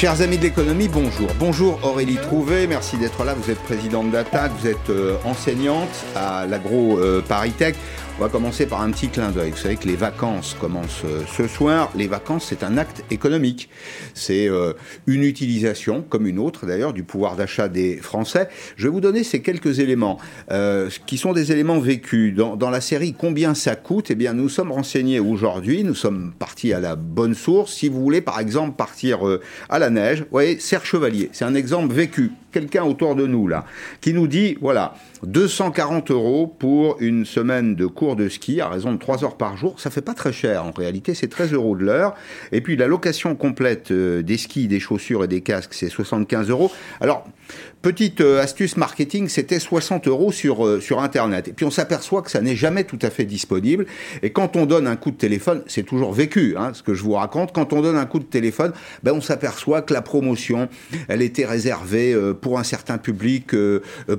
Chers amis de l'économie, bonjour. Bonjour Aurélie Trouvé, merci d'être là. Vous êtes présidente d'Attaque, vous êtes euh, enseignante à l'agro euh, Paritech. On va commencer par un petit clin d'œil. Vous savez que les vacances commencent euh, ce soir. Les vacances, c'est un acte économique. C'est euh, une utilisation, comme une autre d'ailleurs, du pouvoir d'achat des Français. Je vais vous donner ces quelques éléments, euh, qui sont des éléments vécus. Dans, dans, la série Combien ça coûte? Eh bien, nous sommes renseignés aujourd'hui. Nous sommes partis à la bonne source. Si vous voulez, par exemple, partir à la neige, vous voyez, Serre Chevalier, c'est un exemple vécu quelqu'un autour de nous là qui nous dit voilà 240 euros pour une semaine de cours de ski à raison de 3 heures par jour, ça fait pas très cher en réalité, c'est 13 euros de l'heure. Et puis la location complète euh, des skis, des chaussures et des casques, c'est 75 euros. Alors Petite euh, astuce marketing, c'était 60 euros sur, euh, sur Internet. Et puis on s'aperçoit que ça n'est jamais tout à fait disponible. Et quand on donne un coup de téléphone, c'est toujours vécu, hein, ce que je vous raconte, quand on donne un coup de téléphone, ben, on s'aperçoit que la promotion, elle était réservée euh, pour un certain public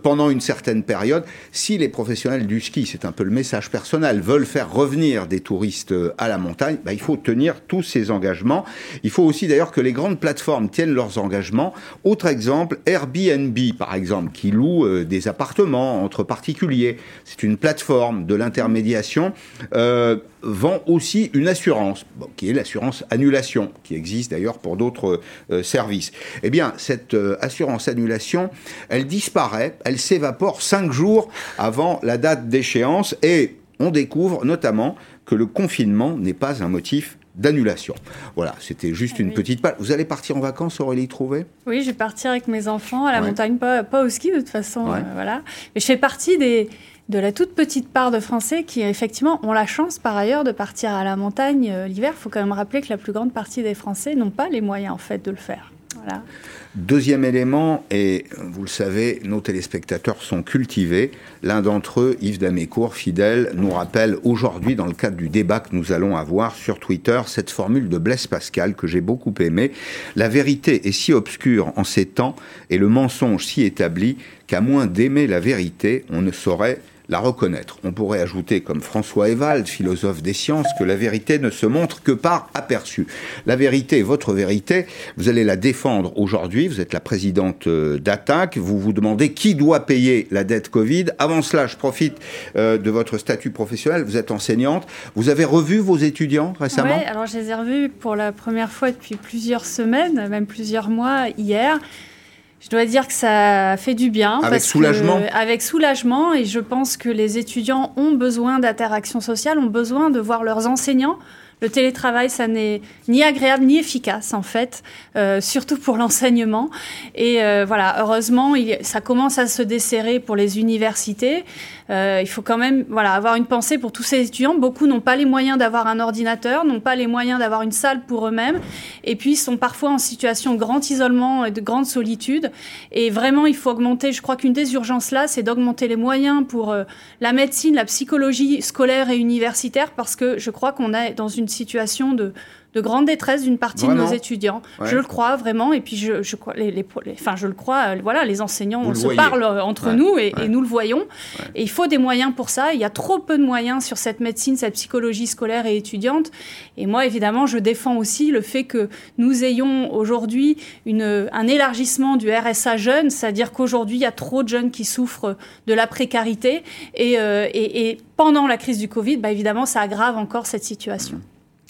pendant une certaine période. Si les professionnels du ski, c'est un peu le message personnel, veulent faire revenir des touristes à la montagne, ben, il faut tenir tous ces engagements. Il faut aussi d'ailleurs que les grandes plateformes tiennent leurs engagements. Autre exemple, Airbnb par exemple, qui loue euh, des appartements entre particuliers, c'est une plateforme de l'intermédiation, euh, vend aussi une assurance, qui est l'assurance annulation, qui existe d'ailleurs pour d'autres euh, services. Eh bien, cette assurance annulation, elle disparaît, elle s'évapore cinq jours avant la date d'échéance et on découvre notamment que le confinement n'est pas un motif d'annulation. Voilà, c'était juste ah une petite page. Vous allez partir en vacances, Aurélie Trouvé Oui, je vais partir avec mes enfants à la montagne, pas, au ski de toute façon. Euh, voilà. Mais je fais partie des, de la toute petite part de Français qui, effectivement, ont la chance, par ailleurs, de partir à la montagne euh, l'hiver. Il faut quand même rappeler que la plus grande partie des Français n'ont pas les moyens, en fait, de le faire. Deuxième élément, et vous le savez, nos téléspectateurs sont cultivés. L'un d'entre eux, Yves Damécourt, fidèle, nous rappelle aujourd'hui, dans le cadre du débat que nous allons avoir sur Twitter, cette formule de Blaise Pascal que j'ai beaucoup aimée. La vérité est si obscure en ces temps et le mensonge si établi qu'à moins d'aimer la vérité, on ne saurait la reconnaître. On pourrait ajouter, comme François Evald, philosophe des sciences, que la vérité ne se montre que par aperçu. La vérité, votre vérité, vous allez la défendre aujourd'hui. Vous êtes la présidente euh, d'Attaque. Vous vous demandez qui doit payer la dette Covid. Avant cela, je profite euh, de votre statut professionnel. Vous êtes enseignante. Vous avez revu vos étudiants récemment? Oui, alors je les ai revus pour la première fois depuis plusieurs semaines, même plusieurs mois hier. Je dois dire que ça fait du bien. Avec soulagement Avec soulagement. Et je pense que les étudiants ont besoin d'interaction sociale, ont besoin de voir leurs enseignants. Le télétravail, ça n'est ni agréable ni efficace en fait, euh, surtout pour l'enseignement. Et euh, voilà, heureusement, ça commence à se desserrer pour les universités. Euh, il faut quand même voilà, avoir une pensée pour tous ces étudiants. Beaucoup n'ont pas les moyens d'avoir un ordinateur, n'ont pas les moyens d'avoir une salle pour eux-mêmes, et puis sont parfois en situation de grand isolement et de grande solitude. Et vraiment, il faut augmenter, je crois qu'une des urgences là, c'est d'augmenter les moyens pour euh, la médecine, la psychologie scolaire et universitaire, parce que je crois qu'on est dans une situation de de grande détresse d'une partie de nos étudiants. Je le crois vraiment. Et puis, je, les, les, enfin, je le crois, euh, voilà, les enseignants se parlent euh, entre nous et, nous le voyons. Et il faut des moyens pour ça. Il y a trop peu de moyens sur cette médecine, cette psychologie scolaire et étudiante. Et moi, évidemment, je défends aussi le fait que nous ayons aujourd'hui un élargissement du RSA jeune, c'est-à-dire qu'aujourd'hui, il y a trop de jeunes qui souffrent de la précarité. Et, euh, et, et pendant la crise du Covid, bah, évidemment, ça aggrave encore cette situation.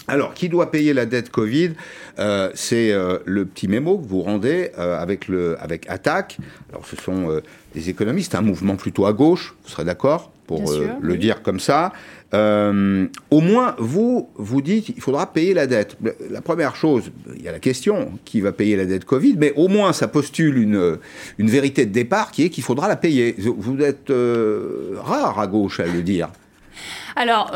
Alors, qui doit payer la dette Covid euh, C'est euh, le petit mémo que vous rendez euh, avec, le, avec Attaque. Alors, ce sont des économistes, un mouvement plutôt à gauche, vous serez d'accord pour le dire comme ça. au moins, vous, vous dites, il faudra payer la dette. La première chose, il y a la question, qui va payer la dette Covid, mais au moins, ça postule une, une vérité de départ qui est qu'il faudra la payer. Vous êtes rare à gauche à le dire. Alors,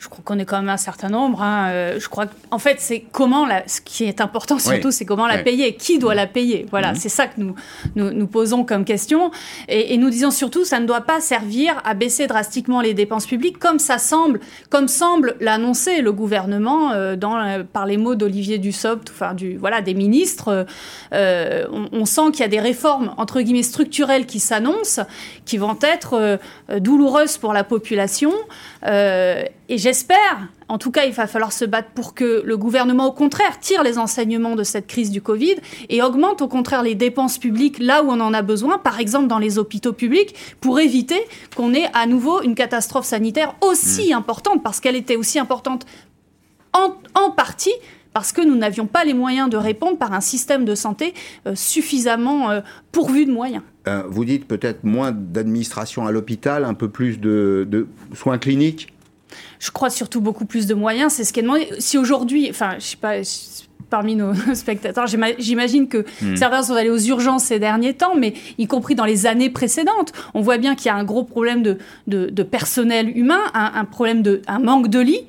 je crois qu'on est quand même un certain nombre. Hein. Euh, je crois qu'en fait, c'est comment la, ce qui est important surtout, c'est comment la payer, qui doit la payer? Voilà, mhm. c'est ça que nous, nous, posons comme question. Et, nous disons surtout, ça ne doit pas servir à baisser drastiquement les dépenses publiques, comme ça semble, comme semble l'annoncer le gouvernement euh, dans, euh, par les mots d'Olivier Dussopt, enfin du voilà des ministres. On, on, sent qu'il y a des réformes entre guillemets structurelles qui s'annoncent, qui vont être douloureuses pour la population et j'espère, en tout cas, il va falloir se battre pour que le gouvernement, au contraire, tire les enseignements de cette crise du Covid et augmente, au contraire, les dépenses publiques là où on en a besoin, par exemple dans les hôpitaux publics, pour éviter qu'on ait à nouveau une catastrophe sanitaire aussi mmh. importante, parce qu'elle était aussi importante en, en partie parce que nous n'avions pas les moyens de répondre par un système de santé euh, suffisamment euh, pourvu de moyens. Euh, vous dites peut-être moins d'administration à l'hôpital, un peu plus de, soins cliniques Je crois surtout beaucoup plus de moyens, c'est ce qui est demandé. Si aujourd'hui, enfin, je sais pas, parmi nos spectateurs. J'imagine que hmm. certains sont allés aux urgences ces derniers temps, mais y compris dans les années précédentes. On voit bien qu'il y a un gros problème de, de, personnel humain, un, un problème de un manque de lits.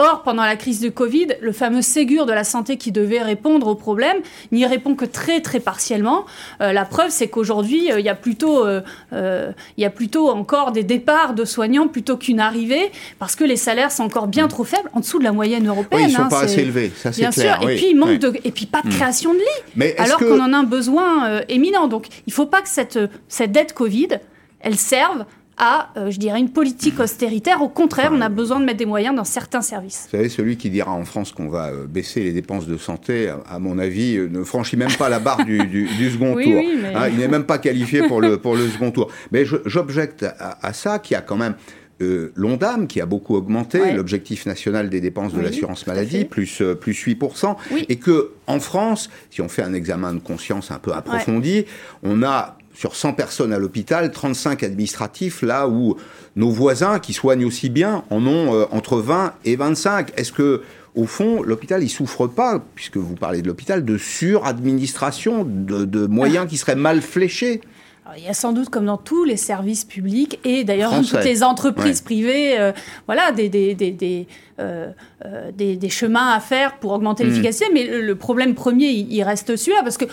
Or, pendant la crise du Covid, le fameux Ségur de la santé qui devait répondre aux problèmes n'y répond que très très partiellement. Euh, la preuve, c'est qu'aujourd'hui, euh, il y a plutôt, euh, il y a plutôt encore des départs de soignants plutôt qu'une arrivée, parce que les salaires sont encore bien trop faibles, en dessous de la moyenne européenne. Oui, ils sont hein, pas assez élevés, ça c'est clair. Sûr. Et puis il manque de, et puis pas de hmm. création de lits, Mais alors qu'on en a un besoin éminent. Donc, il ne faut pas que cette cette dette Covid, elle serve à, euh, je dirais, une politique austéritaire. Au contraire, on a besoin de mettre des moyens dans certains services. Vous savez, celui qui dira en France qu'on va euh, baisser les dépenses de santé, à, mon avis, euh, ne franchit même pas la barre du, second tour. Hein, il n'est même pas qualifié pour le, pour le second tour. Mais j'objecte à, ça, qui a quand même l'ONDAM qui a beaucoup augmenté, l'objectif national des dépenses de l'assurance maladie, plus, plus 8%, et que en France, si on fait un examen de conscience un peu approfondi, on a sur 100 personnes à l'hôpital, 35 administratifs, là où nos voisins qui soignent aussi bien en ont euh, entre 20 et 25. Est-ce que au fond, l'hôpital, il souffre pas, puisque vous parlez de l'hôpital, de suradministration, de, de moyens qui seraient mal fléchés? Il y a sans doute, comme dans tous les services publics et d'ailleurs dans toutes les entreprises privées, euh, voilà, des, des, des, euh, des, chemins à faire pour augmenter hmm. l'efficacité. Mais le, problème premier, il, il reste celui-là, parce que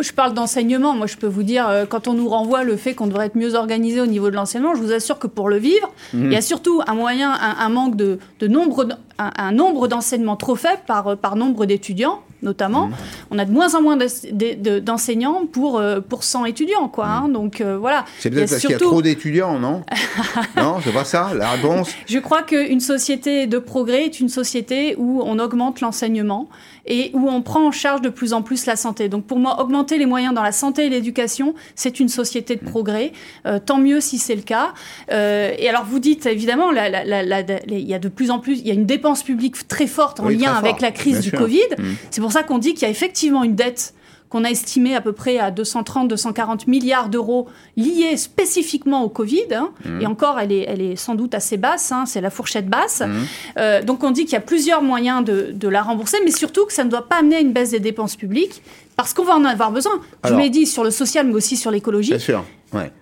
je parle d'enseignement. Moi, je peux vous dire, euh, quand on nous renvoie le fait qu'on devrait être mieux organisé au niveau de l'enseignement, je vous assure que pour le vivre, mhm. il y a surtout un moyen, un, manque de, nombre, un, nombre d'enseignements trop faible par, par nombre d'étudiants, notamment. Mhm. On a de moins en moins d'enseignants pour, euh, pour 100 étudiants, quoi. Hein. Mhm. donc euh, voilà. C'est peut-être parce qu'il y a trop d'étudiants, non Non, c'est pas ça, la réponse Je crois qu'une société de progrès est une société où on augmente l'enseignement et où on prend en charge de plus en plus la santé. Donc pour moi, augmenter les moyens dans la santé et l'éducation, c'est une société de progrès. Euh, tant mieux si c'est le cas. Euh, et alors vous dites évidemment, il y a de plus en plus, il y a une dépense publique très forte en lien avec la crise du Covid. Mmh. C'est pour ça qu'on dit qu'il y a effectivement une dette qu'on a estimé à peu près à 230-240 milliards d'euros liés spécifiquement au Covid. Hein. Mmh. Et encore, elle est, elle est sans doute assez basse, hein, c'est la fourchette basse. Mmh. Euh, donc on dit qu'il y a plusieurs moyens de, de, la rembourser, mais surtout que ça ne doit pas amener à une baisse des dépenses publiques, parce qu'on va en avoir besoin. Je l'ai dit sur le social, mais aussi sur l'écologie. Bien sûr.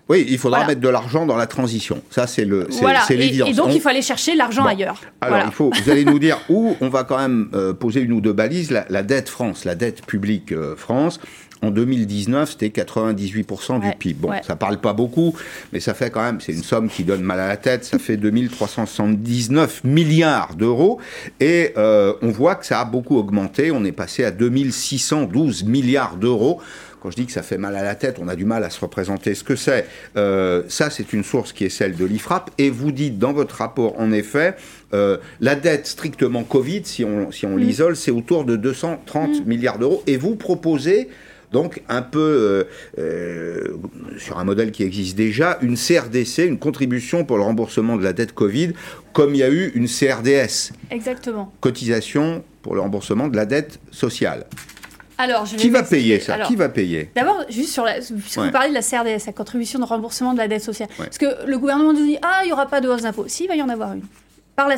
Oui, il faudra mettre de l'argent dans la transition. Ça, c'est le, c'est, l'évidence. Et, donc, il faut aller chercher l'argent ailleurs. Alors, il faut, vous allez nous dire où on va quand même euh, poser une ou deux balises. La, dette France, la dette publique euh, France, en 2019, c'était 98% du PIB. Bon, ça parle pas beaucoup, mais ça fait quand même, c'est une somme qui donne mal à la tête, ça fait 2379 milliards d'euros. Et euh, on voit que ça a beaucoup augmenté, on est passé à 2612 milliards d'euros. Quand je dis que ça fait mal à la tête, on a du mal à se représenter ce que c'est. Euh, ça, c'est une source qui est celle de l'IFRAP. Et vous dites dans votre rapport, en effet, euh, la dette strictement Covid, si on, si on l'isole, c'est autour de 230 mm. milliards d'euros. Et vous proposez donc un peu euh, sur un modèle qui existe déjà, une CRDC, une contribution pour le remboursement de la dette Covid, comme il y a eu une CRDS. Exactement. Cotisation pour le remboursement de la dette sociale. Alors, qui va payer ça? Qui va payer? D'abord, juste sur la, puisque vous parlez de la CRDS, la contribution de remboursement de la dette sociale. Parce que le gouvernement nous dit ah il n'y aura pas de hausse d'impôts. Si, il va y en avoir une. Par la,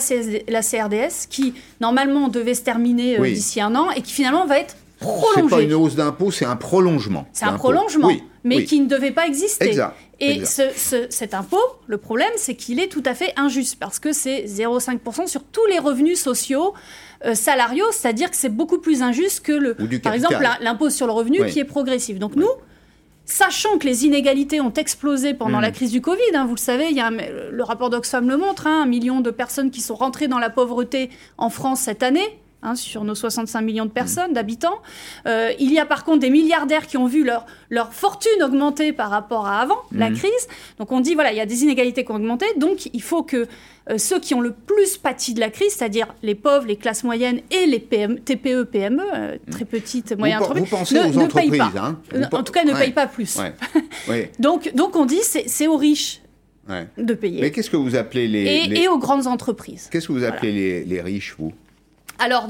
la CRDS, qui normalement devait se terminer euh, d'ici un an et qui finalement va être C'est pas une hausse d'impôts, c'est un prolongement. C'est un prolongement, mais qui ne devait pas exister. Exact. Et Ce, cet impôt, le problème, c'est qu'il est tout à fait injuste parce que c'est 0,5% sur tous les revenus sociaux euh, salariaux, c'est-à-dire que c'est beaucoup plus injuste que, le, par exemple, l'impôt sur le revenu qui est progressif. Donc nous, Sachant que les inégalités ont explosé pendant la mm. crise du Covid, hein, vous le savez, il y a le rapport d'Oxfam le montre, hein, un million de personnes qui sont rentrées dans la pauvreté en France cette année, hein, sur nos 65 millions de personnes, d'habitants. Euh, il y a par contre des milliardaires qui ont vu leur, leur fortune augmenter par rapport à avant la crise. Donc on dit, voilà, il y a des inégalités qui ont augmenté, donc il faut que euh, ceux qui ont le plus pâti de la crise, c'est-à-dire les pauvres, les classes moyennes et les TPE, PME, euh, très petites, moyennes entreprises, vous pensez aux entreprises, Hein. En tout cas, ne payent pas plus. donc, donc on dit, c'est aux riches de payer. Mais qu'est-ce que vous appelez les et, aux grandes entreprises. Qu'est-ce que vous appelez les, riches, vous? Alors,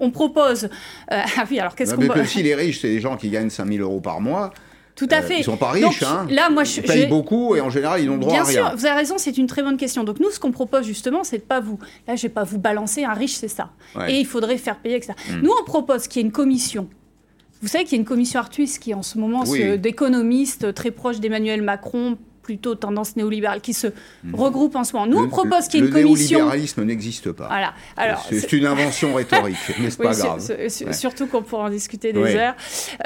on, propose. Euh, ah oui, alors qu'est-ce qu'on. Mais aussi, les riches, c'est des gens qui gagnent 5000 euros par mois. Tout à euh, fait. ils sont pas riches, hein. Là, moi, je, ils payent beaucoup et en général, ils n'ont droit à rien. Bien sûr, vous avez raison, c'est une très bonne question. Donc nous, ce qu'on propose justement, c'est de pas vous. Là, je vais pas vous balancer un riche, c'est ça. Et il faudrait faire payer, etc. Hmm. Nous, on propose qu'il y ait une commission vous savez qu'il y a une commission Artus qui, en ce moment, d'économistes très proches d'Emmanuel Macron, plutôt tendance néolibérale qui se hmm. regroupe en ce moment. Nous, on propose qu'il y ait une commission. Le néolibéralisme n'existe pas. Voilà. Alors, c'est une invention rhétorique, mais c'est pas grave. Surtout qu'on pourra en discuter des heures.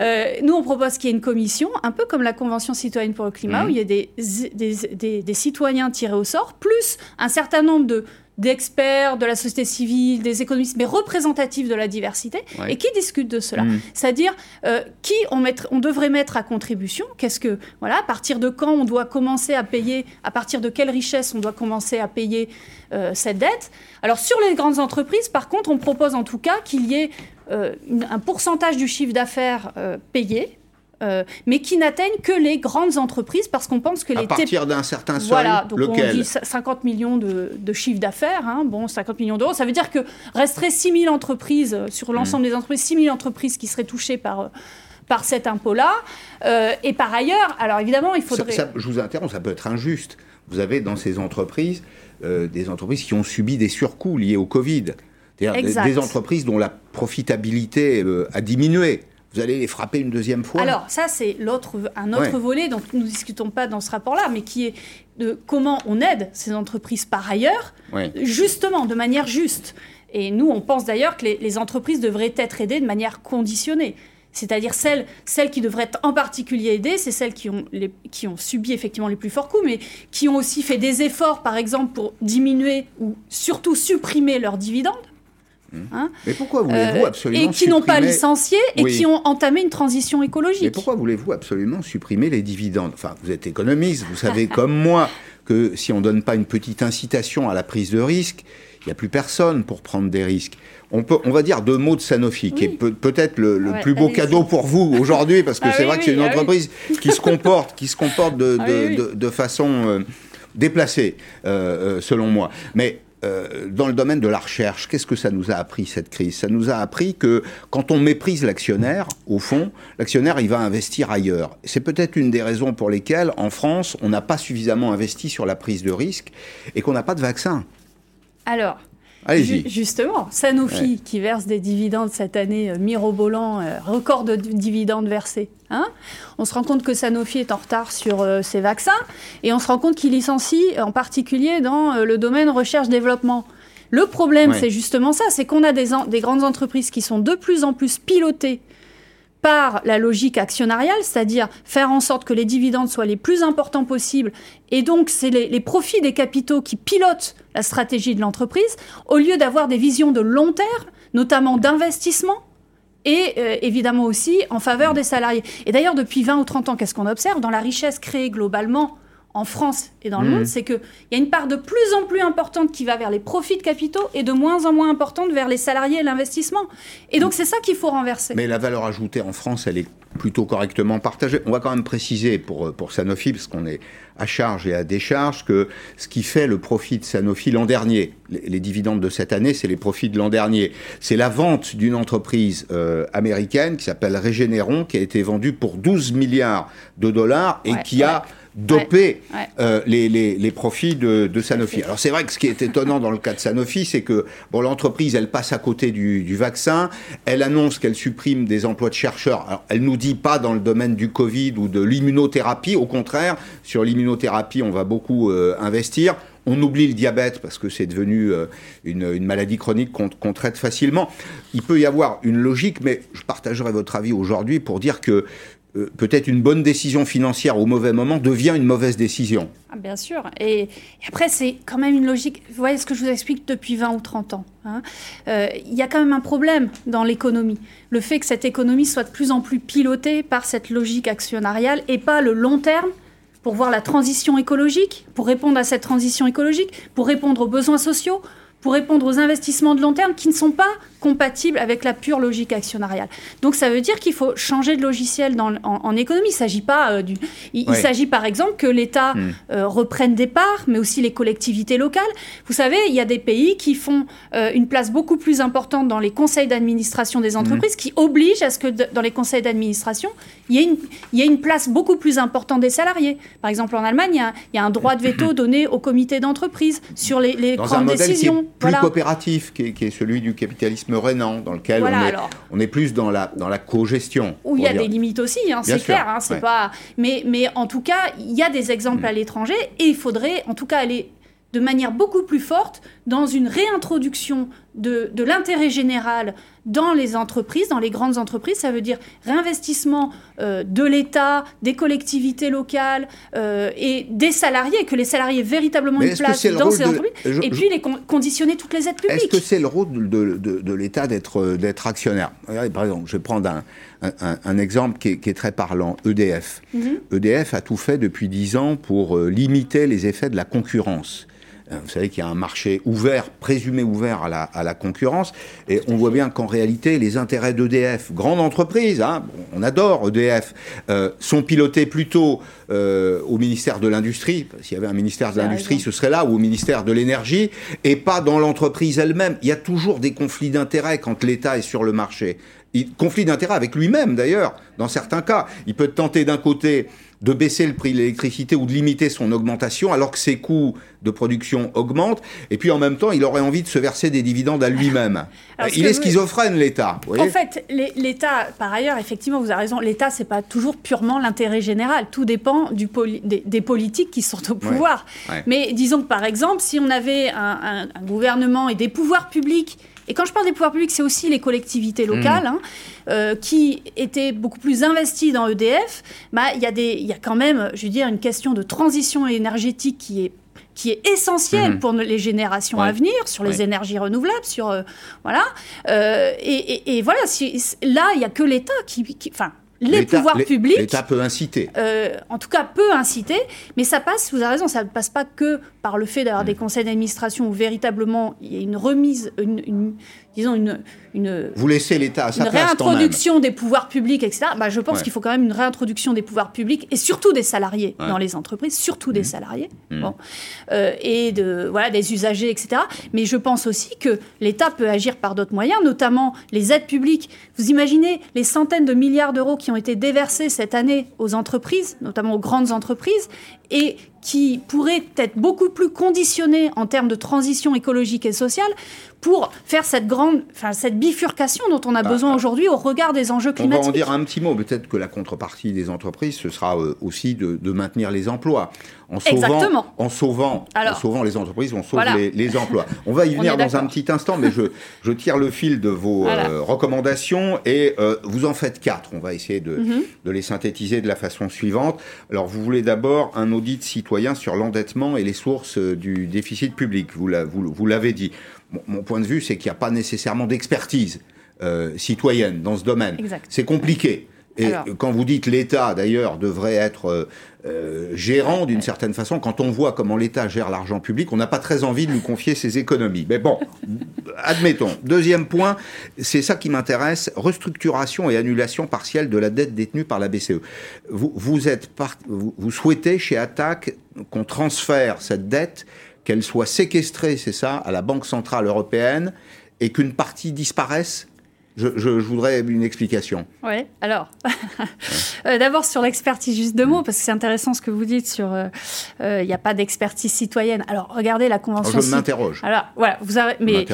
Euh, nous, on propose qu'il y ait une commission, un peu comme la Convention citoyenne pour le climat, hmm. où il y a des, des, des citoyens tirés au sort, plus un certain nombre de d'experts de la société civile, des économistes, mais représentatifs de la diversité, et qui discutent de cela. Mm. C'est-à-dire euh, qui on, on devrait mettre à contribution, qu'est-ce que, voilà, à partir de quand on doit commencer à payer, à partir de quelle richesse on doit commencer à payer euh, cette dette? Alors sur les grandes entreprises, par contre, on propose en tout cas qu'il y ait euh, un pourcentage du chiffre d'affaires payé euh, mais qui n'atteignent que les grandes entreprises parce qu'on pense que les... À partir d'un certain seuil, Voilà, donc on dit 50 millions de, de chiffre d'affaires, hein, bon, 50 millions d'euros, ça veut dire que resterait 6 000 entreprises, euh, sur l'ensemble mmh. des entreprises, 6 000 entreprises qui seraient touchées par... Euh, par cet impôt-là. et par ailleurs, alors évidemment, il faudrait... je vous interromps, ça peut être injuste. Vous avez dans ces entreprises des entreprises qui ont subi des surcoûts liés au Covid. Des, des, entreprises dont la profitabilité a diminué vous allez les frapper une deuxième fois Alors, ça, c'est l'autre, un autre volet dont nous ne discutons pas dans ce rapport-là, mais qui est de comment on aide ces entreprises par ailleurs, justement, de manière juste. Et nous, on pense d'ailleurs que les, entreprises devraient être aidées de manière conditionnée. C'est-à-dire celles, celles qui devraient être en particulier aidées, c'est celles qui ont, les, qui ont subi effectivement les plus forts coûts, mais qui ont aussi fait des efforts, par exemple, pour diminuer ou surtout supprimer leurs dividendes. Hein mais pourquoi voulez-vous euh, absolument Et qui n'ont pas licencié et qui ont entamé une transition écologique. Mais pourquoi voulez-vous absolument supprimer les dividendes? Enfin, vous êtes économiste, vous savez comme moi que si on ne donne pas une petite incitation à la prise de risque, il n'y a plus personne pour prendre des risques. On, peut, on va dire deux mots de Sanofi, qui est peut-être le, plus beau cadeau pour vous aujourd'hui, parce que ah c'est vrai que c'est une ah entreprise qui se comporte, qui se comporte de, ah de, de, façon euh, déplacée, euh, selon moi. Mais euh, dans le domaine de la recherche, qu'est-ce que ça nous a appris cette crise? Ça nous a appris que quand on méprise l'actionnaire, au fond, l'actionnaire il va investir ailleurs. C'est peut-être une des raisons pour lesquelles en France on n'a pas suffisamment investi sur la prise de risque et qu'on n'a pas de vaccin. Alors, justement, Sanofi qui verse des dividendes cette année euh, mirobolant, euh, record de dividendes versés. Hein on se rend compte que Sanofi est en retard sur euh, ses vaccins et on se rend compte qu'il licencie en particulier dans le domaine recherche-développement. Le problème, c'est justement ça, c'est qu'on a des, des grandes entreprises qui sont de plus en plus pilotées par la logique actionnariale, c'est-à-dire faire en sorte que les dividendes soient les plus importants possibles, et donc c'est les, profits des capitaux qui pilotent la stratégie de l'entreprise, au lieu d'avoir des visions de long terme, notamment d'investissement, et euh, évidemment aussi en faveur des salariés. Et d'ailleurs, depuis 20 ou 30 ans, qu'est-ce qu'on observe? Dans la richesse créée globalement en France et dans le mmh. monde, c'est qu'il y a une part de plus en plus importante qui va vers les profits de capitaux et de moins en moins importante vers les salariés et l'investissement. Et donc c'est ça qu'il faut renverser. Mais la valeur ajoutée en France, elle est plutôt correctement partagée. On va quand même préciser pour, euh, pour Sanofi, parce qu'on est à charge et à décharge, que ce qui fait le profit de Sanofi l'an dernier, les, dividendes de cette année, c'est les profits de l'an dernier. C'est la vente d'une entreprise euh, américaine qui s'appelle Regeneron, qui a été vendue pour 12 milliards de dollars et qui a doper euh, les, les, profits de, Sanofi. Alors c'est vrai que ce qui est étonnant dans le cas de Sanofi, c'est que bon, l'entreprise, elle passe à côté du, du vaccin, elle annonce qu'elle supprime des emplois de chercheurs. Alors elle nous dit pas dans le domaine du Covid ou de l'immunothérapie, au contraire, sur l'immunothérapie, on va beaucoup euh, investir. On oublie le diabète parce que c'est devenu euh, une, une, maladie chronique qu'on traite facilement. Il peut y avoir une logique, mais je partagerai votre avis aujourd'hui pour dire que euh, peut-être une bonne décision financière au mauvais moment devient une mauvaise décision. Ah, bien sûr. Et, après, c'est quand même une logique. Vous voyez ce que je vous explique depuis 20 ou 30 ans. Hein. Euh, il y a quand même un problème dans l'économie. Le fait que cette économie soit de plus en plus pilotée par cette logique actionnariale et pas le long terme pour voir la transition écologique, pour répondre à cette transition écologique, pour répondre aux besoins sociaux, pour répondre aux investissements de long terme qui ne sont pas compatibles avec la pure logique actionnariale. Donc ça veut dire qu'il faut changer de logiciel dans, en, économie. Il s'agit pas euh, du. Il, s'agit par exemple que l'État hmm. euh, reprenne des parts, mais aussi les collectivités locales. Vous savez, il y a des pays qui font euh, une place beaucoup plus importante dans les conseils d'administration des entreprises, hmm. qui obligent à ce que dans les conseils d'administration, il y, ait une, il y ait une place beaucoup plus importante des salariés. Par exemple, en Allemagne, il y a, il y a un droit de veto donné au comité d'entreprise sur les, les grandes décisions plus coopératif, qui est, celui du capitalisme rénan, dans lequel on, est, plus dans la, dans la co-gestion. Où il y a des limites aussi, hein, c'est clair. Hein, c'est pas... mais, mais en tout cas, il y a des exemples mm. à l'étranger et il faudrait en tout cas aller de manière beaucoup plus forte dans une réintroduction de, de l'intérêt général dans les entreprises, dans les grandes entreprises. Ça veut dire réinvestissement euh, de l'État, des collectivités locales euh, et des salariés, que les salariés aient véritablement une place dans ces entreprises, et puis les conditionner toutes les aides publiques. Est-ce que c'est le rôle de, de, l'État d'être actionnaire? Actionnaire Par exemple, je vais prendre un, un, exemple qui est, très parlant, EDF. EDF mhm. e a tout fait depuis dix ans pour euh, limiter les effets de la concurrence. Euh, vous savez qu'il y a un marché ouvert, présumé ouvert à la, à la concurrence, et on voit bien qu'en réalité, les intérêts d'EDF, grande entreprise, hein, on adore EDF, euh, sont pilotés plutôt euh, au ministère de l'Industrie, s'il y avait un ministère de l'Industrie, ce serait là, ou au ministère de l'Énergie, et pas dans l'entreprise elle-même. Il y a toujours des conflits d'intérêts quand l'État est sur le marché. Il, conflit d'intérêts avec lui-même, d'ailleurs, dans certains cas. Il peut tenter d'un côté de baisser le prix de l'électricité ou de limiter son augmentation alors que ses coûts de production augmentent. Et puis en même temps, il aurait envie de se verser des dividendes à lui-même. il est schizophrène, l'État. En fait, l'État, par ailleurs, effectivement, vous avez raison, l'État, c'est pas toujours purement l'intérêt général. Tout dépend du des, politiques qui sont au pouvoir. Mais disons que, par exemple, si on avait un, gouvernement et des pouvoirs publics et quand je parle des pouvoirs publics, c'est aussi les collectivités locales. Mmh. Hein, euh, qui étaient beaucoup plus investis dans EDF, bah, il y, a y a quand même, je veux dire, une question de transition énergétique qui est qui est mmh. pour les générations à venir, sur les énergies renouvelables, sur euh, voilà. Euh, et, voilà, là, il n'y a que l'État qui, enfin, les pouvoirs publics. L'État peut inciter. en tout cas, peut inciter, mais ça passe, vous avez raison, ça ne passe pas que par le fait d'avoir mmh. des conseils d'administration où véritablement il y a une remise, une, disons, une, une, Vous laissez l'État à sa une réintroduction des pouvoirs publics, etc. Bah, je pense qu'il faut quand même une réintroduction des pouvoirs publics et surtout des salariés dans les entreprises, surtout des mmh. salariés, mmh. Bon. Euh, et de, voilà, des usagers, etc. Mais je pense aussi que l'État peut agir par d'autres moyens, notamment les aides publiques. Vous imaginez les centaines de milliards d'euros qui ont été déversés cette année aux entreprises, notamment aux grandes entreprises, et qui pourraient être beaucoup plus conditionnés en termes de transition écologique et sociale pour faire cette grande, enfin cette bifurcation dont on a bah, besoin aujourd'hui au regard des enjeux climatiques. On va en dire un petit mot. Peut-être que la contrepartie des entreprises, ce sera euh, aussi de, maintenir les emplois. En sauvant, Exactement. En sauvant, en sauvant les entreprises, on sauve les, emplois. On va y venir dans un petit instant, mais je, je, tire le fil de vos euh, recommandations et euh, vous en faites quatre. On va essayer de, mhm. de les synthétiser de la façon suivante. Alors, vous voulez d'abord un audit citoyen sur l'endettement et les sources du déficit public. Vous l'avez vous, dit mon point de vue, c'est qu'il n'y a pas nécessairement d'expertise euh, citoyenne dans ce domaine. C'est compliqué. Et quand vous dites l'État, d'ailleurs, devrait être euh, euh, gérant d'une certaine façon, quand on voit comment l'État gère l'argent public, on n'a pas très envie de nous confier ses économies. Mais bon, admettons. Deuxième point, c'est ça qui m'intéresse, restructuration et annulation partielle de la dette détenue par la BCE. Vous, vous, êtes vous, vous souhaitez chez Attac qu'on transfère cette dette qu'elle soit séquestrée, c'est ça, à la Banque Centrale Européenne et qu'une partie disparaisse je, voudrais une explication. Oui, alors, euh, d'abord sur l'expertise, juste deux mots, parce que c'est intéressant ce que vous dites sur euh, euh, il n'y a pas d'expertise citoyenne. Alors, regardez la convention. je m'interroge. Alors, voilà, vous avez. Mais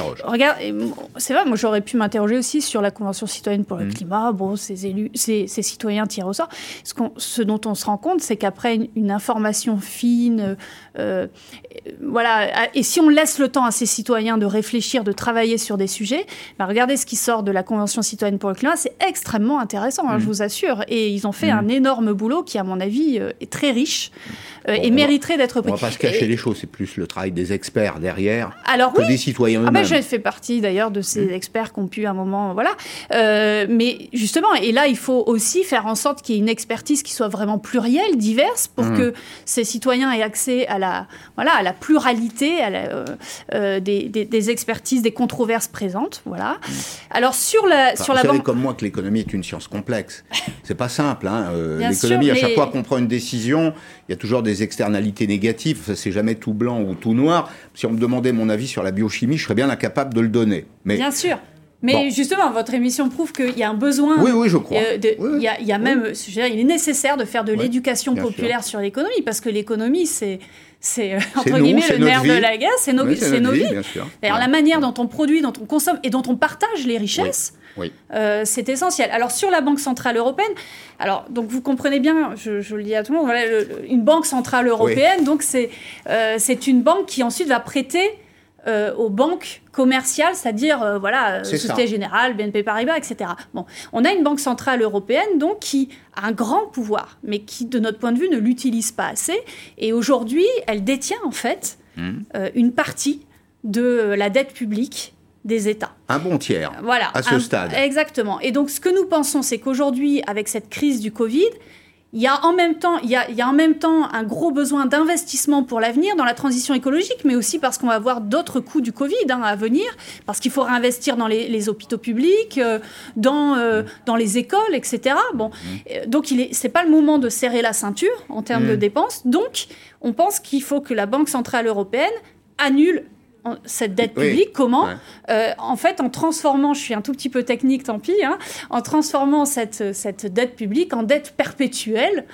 c'est vrai, moi j'aurais pu m'interroger aussi sur la convention citoyenne pour le mmh. climat. Bon, ces élus, ces, citoyens tirent au sort. Ce, ce, dont on se rend compte, c'est qu'après une, information fine, voilà, et si on laisse le temps à ces citoyens de réfléchir, de travailler sur des sujets, bah, regardez ce qui sort de la Convention citoyenne pour le climat, c'est extrêmement intéressant, hein, je mm. vous assure. Et ils ont fait mm. un énorme boulot qui, à mon avis, euh, est très riche. Euh, et mériterait d'être pris. On va pas se cacher les choses, c'est plus le travail des experts derrière alors, que des citoyens ah ben, eux-mêmes. Ah J'ai fait partie d'ailleurs de ces experts qui ont pu à un moment, voilà. Euh, mais justement, et là, il faut aussi faire en sorte qu'il y ait une expertise qui soit vraiment plurielle, diverse, pour que ces citoyens aient accès à la, voilà, à la pluralité à la, des, des, expertises, des controverses présentes, voilà. Alors sur la, sur la vous savez comme moi que l'économie est une science complexe. C'est pas simple. Hein. l'économie, à chaque fois qu'on prend une décision, il y a toujours des externalités négatives. C'est jamais tout blanc ou tout noir. Si on me demandait mon avis sur la biochimie, je serais bien incapable de le donner. Mais bien sûr. Mais justement, votre émission prouve qu'il y a un besoin. Oui, oui, je crois. il, y a, même, il est nécessaire de faire de l'éducation populaire sur l'économie, parce que l'économie, c'est c'est euh, entre guillemets le nerf de la guerre, c'est nos, nos vies. D'ailleurs, la manière dont on produit, dont on consomme et dont on partage les richesses, euh, c'est essentiel. Alors sur la Banque centrale européenne, alors donc vous comprenez bien, je, le dis à tout le monde, voilà, une banque centrale européenne, donc c'est euh, c'est une banque qui ensuite va prêter euh, aux banques commerciales, c'est-à-dire voilà Société Générale, BNP Paribas, etc. Bon, on a une banque centrale européenne donc qui a un grand pouvoir, mais qui de notre point de vue ne l'utilise pas assez. Et aujourd'hui, elle détient en fait mmh. une partie de la dette publique des États. Un bon tiers. Voilà. À ce stade. Exactement. Et donc, ce que nous pensons, c'est qu'aujourd'hui, avec cette crise du Covid, il y, a en même temps, il, y a, il y a en même temps un gros besoin d'investissement pour l'avenir dans la transition écologique, mais aussi parce qu'on va avoir d'autres coûts du Covid hein, à venir, parce qu'il faut réinvestir dans les, hôpitaux publics, euh, dans, euh, dans les écoles, etc. Bon, mmh. euh, donc ce n'est pas le moment de serrer la ceinture en termes de mmh. dépenses. Donc, on pense qu'il faut que la Banque centrale européenne annule cette dette publique. Comment euh, En fait, en transformant, je suis un tout petit peu technique, tant pis, hein, en transformant cette, cette dette publique en dette perpétuelle,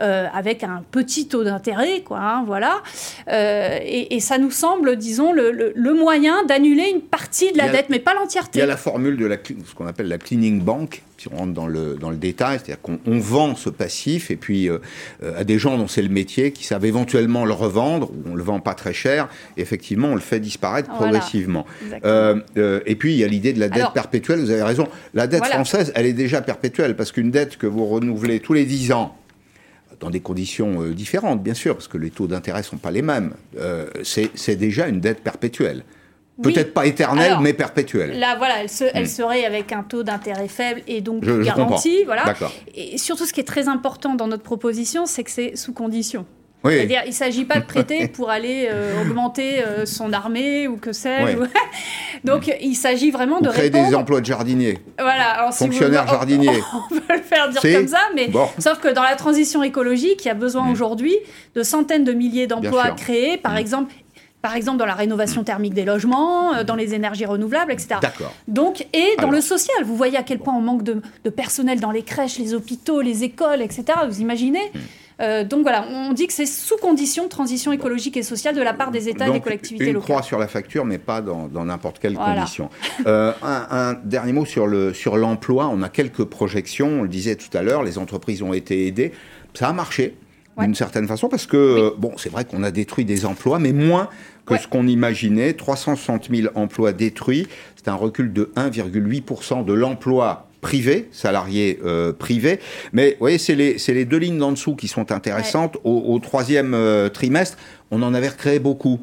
euh, avec un petit taux d'intérêt, quoi, hein, voilà. Euh, et, ça nous semble, disons, le, le, moyen d'annuler une partie de la dette, mais pas l'entièreté. Il y a la formule de la, ce qu'on appelle la cleaning bank, si on rentre dans le, dans le détail, c'est-à-dire qu'on vend ce passif et puis euh, euh, à des gens dont c'est le métier, qui savent éventuellement le revendre, ou on le vend pas très cher, et effectivement on le fait disparaître progressivement. Euh, et puis il y a l'idée de la dette perpétuelle, vous avez raison, la dette française, elle est déjà perpétuelle, parce qu'une dette que vous renouvelez tous les 10 ans, dans des conditions différentes, bien sûr, parce que les taux d'intérêt sont pas les mêmes, c'est déjà une dette perpétuelle. Peut-être pas éternelle, mais perpétuelle. Là, voilà, elle, hmm. serait avec un taux d'intérêt faible et donc garantie. voilà. Et surtout, ce qui est très important dans notre proposition, c'est que c'est sous condition. C'est-à-dire, il ne s'agit pas de prêter pour aller euh, augmenter euh, son armée ou que sais-je. Donc, il s'agit vraiment de créer des emplois de jardiniers. Voilà. Alors, Fonctionnaires jardiniers. On, peut le faire dire comme ça, mais sauf que dans la transition écologique, il y a besoin hmm. aujourd'hui de centaines de milliers d'emplois créés, par hmm. exemple, par exemple dans la rénovation thermique des logements, euh, dans les énergies renouvelables, etc. D'accord. Donc, et dans le social, vous voyez à quel point on manque de, personnel dans les crèches, les hôpitaux, les écoles, etc. Vous imaginez hmm. euh, donc voilà, on dit que c'est sous condition de transition écologique et sociale de la part des États et des collectivités une locales. croix sur la facture, mais pas dans n'importe quelle condition. Euh, un, dernier mot sur l'emploi. Sur on a quelques projections, on le disait tout à l'heure, les entreprises ont été aidées. Ça a marché d'une certaine façon, parce que, bon, c'est vrai qu'on a détruit des emplois, mais moins que ce qu'on imaginait. 360 000 emplois détruits, c'est un recul de 1,8% de l'emploi privé, salarié euh, privé. Mais vous voyez, c'est les, les, deux lignes d'en dessous qui sont intéressantes. Au, troisième euh, trimestre, on en avait recréé beaucoup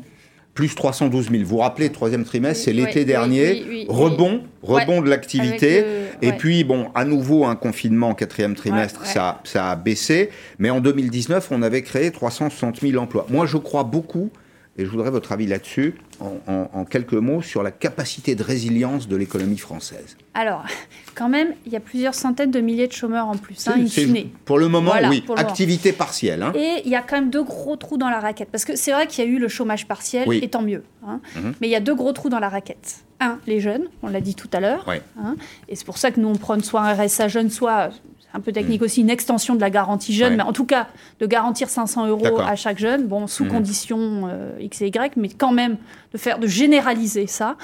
plus 312 000. Vous vous rappelez, le troisième trimestre, c'est l'été dernier, rebond, rebond de l'activité. Et puis, bon, à nouveau, un confinement, quatrième trimestre, ça, ça a baissé. Mais en 2019, on avait créé 360 000 emplois. Moi, je crois beaucoup et je voudrais votre avis là-dessus, en, quelques mots, sur la capacité de résilience de l'économie française. Alors, quand même, il y a plusieurs centaines de milliers de chômeurs en plus, hein, Pour le moment, oui. Activité partielle. Hein. Et il y a quand même deux gros trous dans la raquette. Parce que c'est vrai qu'il y a eu le chômage partiel, et tant mieux. Hein. Mhm. Mais il y a deux gros trous dans la raquette. Un, les jeunes, on l'a dit tout à l'heure. et c'est pour ça que nous, on prône soit un RSA jeune, soit un peu technique mm. aussi, une extension de la garantie jeune, mais en tout cas de garantir 500 euros à chaque jeune, bon, sous mm. condition euh, X et Y, mais quand même de faire, de généraliser ça.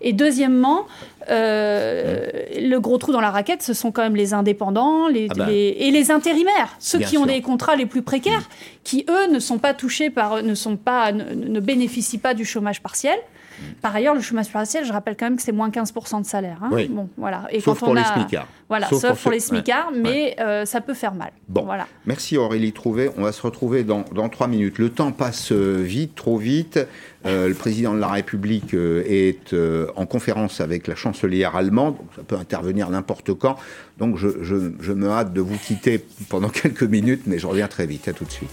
Et deuxièmement, euh, le gros trou dans la raquette, ce sont quand même les indépendants les, ah bah. et les intérimaires, ceux qui ont des contrats les plus précaires, qui eux ne sont pas touchés par, ne sont pas, ne bénéficient pas du chômage partiel. Par ailleurs, le chômage partiel, je rappelle quand même que c'est moins 15% de salaire. Hein. Bon, voilà. Et sauf pour les smicards. Voilà, sauf, pour, les smicards, mais euh, ça peut faire mal. Bon, voilà. merci Aurélie Trouvé. On va se retrouver dans, trois minutes. Le temps passe euh, vite, trop vite. Euh, le président de la République est en conférence avec la chancelière allemande, ça peut intervenir n'importe quand. Donc je, je me hâte de vous quitter pendant quelques minutes, mais je reviens très vite. À tout de suite.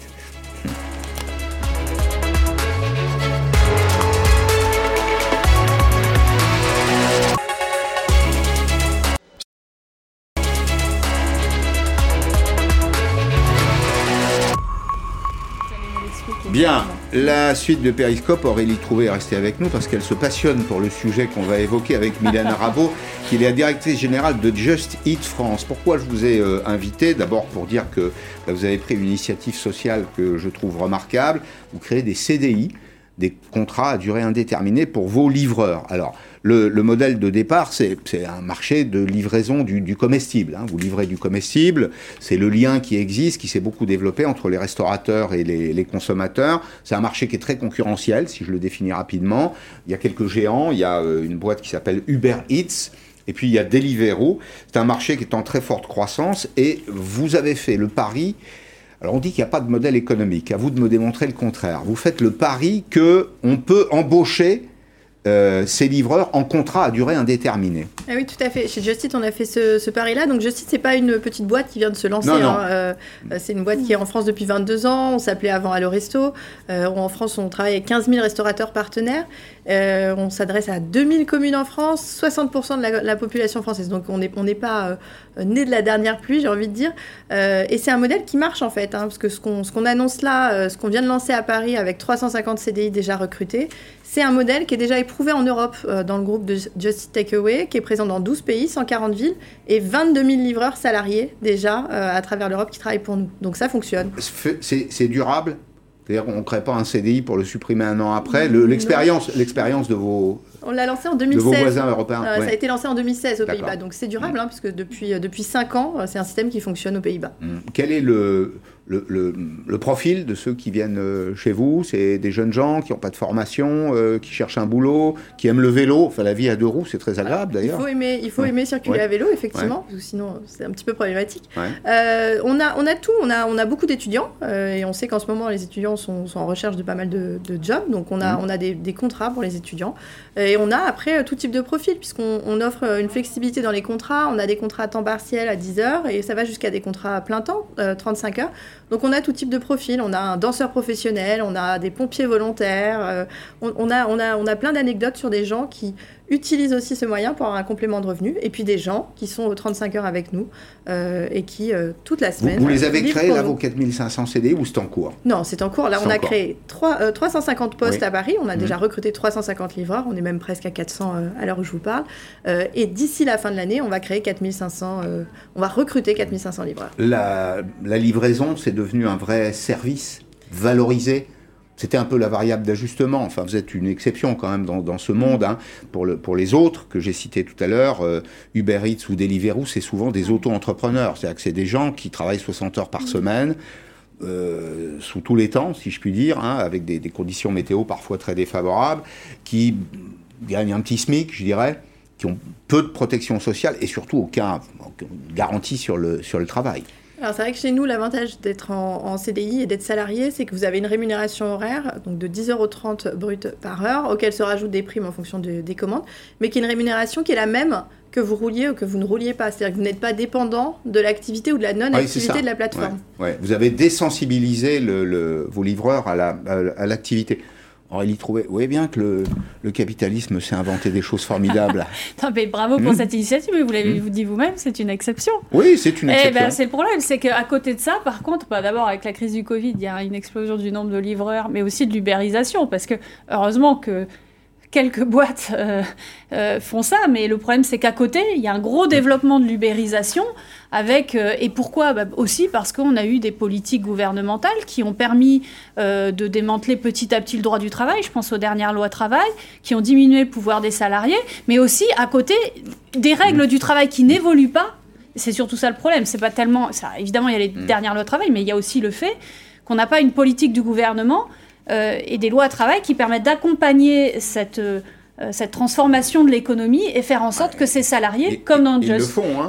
Bien, la suite de Periscope, Aurélie Trouvé est restée avec nous parce qu'elle se passionne pour le sujet qu'on va évoquer avec Mylène Rabot, qui est la directrice générale de Just Eat France. Pourquoi je vous ai euh, invité D'abord pour dire que bah, vous avez pris une initiative sociale que je trouve remarquable. Vous créez des CDI, des contrats à durée indéterminée pour vos livreurs. Alors, le, modèle de départ, c'est un marché de livraison du, comestible. Hein. Vous livrez du comestible, c'est le lien qui existe, qui s'est beaucoup développé entre les restaurateurs et les, consommateurs. C'est un marché qui est très concurrentiel, si je le définis rapidement. Il y a quelques géants, il y a euh, une boîte qui s'appelle Uber Eats. Et puis il y a Deliveroo, c'est un marché qui est en très forte croissance et vous avez fait le pari alors on dit qu'il n'y a pas de modèle économique, à vous de me démontrer le contraire. Vous faites le pari que on peut embaucher euh, ces livreurs en contrat à durée indéterminée. Ah oui, tout à fait. Chez Justit, on a fait ce, pari-là. Donc Justit, c'est pas une petite boîte qui vient de se lancer. Hein. Euh, c'est une boîte qui est en France depuis 22 ans. On s'appelait avant Allo Resto. Euh, en France, on travaille avec 15 000 restaurateurs partenaires. on s'adresse à 2000 communes en France, 60% de la, population française. Donc on n'est on pas né de la dernière pluie, j'ai envie de dire. et c'est un modèle qui marche en fait. Hein, parce que ce qu'on annonce là, ce qu'on vient de lancer à Paris avec 350 CDI déjà recrutés, c'est un modèle qui est déjà éprouvé en Europe euh, dans le groupe de Just Takeaway, qui est présent dans 12 pays, 140 villes, et 22 000 livreurs salariés déjà euh, à travers l'Europe qui travaillent pour nous. Donc ça fonctionne. C'est durable c'est-à-dire qu'on ne crée pas un CDI pour le supprimer un an après. L'expérience de vos on l'a lancé en 2016. De vos voisins européens. Euh, ça a été lancé en 2016 aux Pays-Bas. Donc c'est durable, hein, puisque depuis, depuis 5 ans, c'est un système qui fonctionne aux Pays-Bas. Hum. Quel est le, le, le, profil de ceux qui viennent euh, chez vous, c'est des jeunes gens qui n'ont pas de formation, euh, qui cherchent un boulot, qui aiment le vélo. Enfin, la vie à deux roues, c'est très agréable d'ailleurs. Il faut aimer, il faut aimer circuler à vélo, effectivement, parce que sinon c'est un petit peu problématique. Euh, on, a, on a tout, on a, on a beaucoup d'étudiants, et on sait qu'en ce moment les étudiants sont, sont, en recherche de pas mal de, de jobs, donc on a, mmh. on a des, des, contrats pour les étudiants. Et on a après tout type de profil, puisqu'on on offre une flexibilité dans les contrats. On a des contrats à temps partiel à 10 heures, et ça va jusqu'à des contrats à plein temps, 35 heures. Donc on a tout type de profil, on a un danseur professionnel, on a des pompiers volontaires, euh, on, a, on, a, on a plein d'anecdotes sur des gens qui utilisent aussi ce moyen pour avoir un complément de revenu, et puis des gens qui sont aux 35 heures avec nous euh, et qui, euh, toute la semaine... Vous, les avez créés, là, vos 4500 CD, ou c'est en cours? Non, c'est en cours. Là, on a créé 3, 350 postes à Paris, on a déjà mmh. recruté 350 livreurs, on est même presque à 400 à l'heure où je vous parle, et d'ici la fin de l'année, on va créer 4500, on va recruter 4500 livreurs. La, la livraison, c'est devenu un vrai service valorisé. C'était un peu la variable d'ajustement. Enfin, vous êtes une exception quand même dans, ce monde. Hein. Pour, le, pour les autres que j'ai cités tout à l'heure, euh, Uber Eats ou Deliveroo, c'est souvent des auto-entrepreneurs. C'est-à-dire que c'est des gens qui travaillent 60 heures par semaine. Euh, sous tous les temps, si je puis dire, hein, avec des, des, conditions météo parfois très défavorables, qui gagnent un petit SMIC, je dirais, qui ont peu de protection sociale et surtout aucun garantie sur le, sur le travail. Alors c'est vrai que chez nous, l'avantage d'être en, CDI et d'être salarié, c'est que vous avez une rémunération horaire, donc de 10,30€ brut par heure, auquel se rajoutent des primes en fonction des commandes, mais qui est une rémunération qui est la même que vous rouliez ou que vous ne rouliez pas. C'est-à-dire que vous n'êtes pas dépendant de l'activité ou de la non-activité de la plateforme. Ouais, Vous avez désensibilisé le, vos livreurs à l'activité. La, à Aurélie Trouvé, vous voyez bien que le, capitalisme s'est inventé des choses formidables. non, mais bravo pour hmm. cette initiative, mais vous l'avez hmm. dit vous-même, c'est une exception. Oui, c'est une eh exception. Ben, c'est le problème, c'est qu'à côté de ça, par contre, bah, d'abord avec la crise du Covid, il y a une explosion du nombre de livreurs, mais aussi de l'ubérisation, parce que heureusement que quelques boîtes euh, euh, font ça, mais le problème c'est qu'à côté, il y a un gros développement de l'ubérisation avec euh, et pourquoi? Bah, aussi parce qu'on a eu des politiques gouvernementales qui ont permis de démanteler petit à petit le droit du travail. Je pense aux dernières lois travail qui ont diminué le pouvoir des salariés, mais aussi à côté des règles du travail qui n'évoluent pas. C'est surtout ça le problème. C'est pas tellement ça. Évidemment, il y a les mm. dernières lois travail, mais il y a aussi le fait qu'on n'a pas une politique du gouvernement et des lois de travail qui permettent d'accompagner cette, euh, cette transformation de l'économie et faire en sorte que ces salariés, comme dans Just, hein.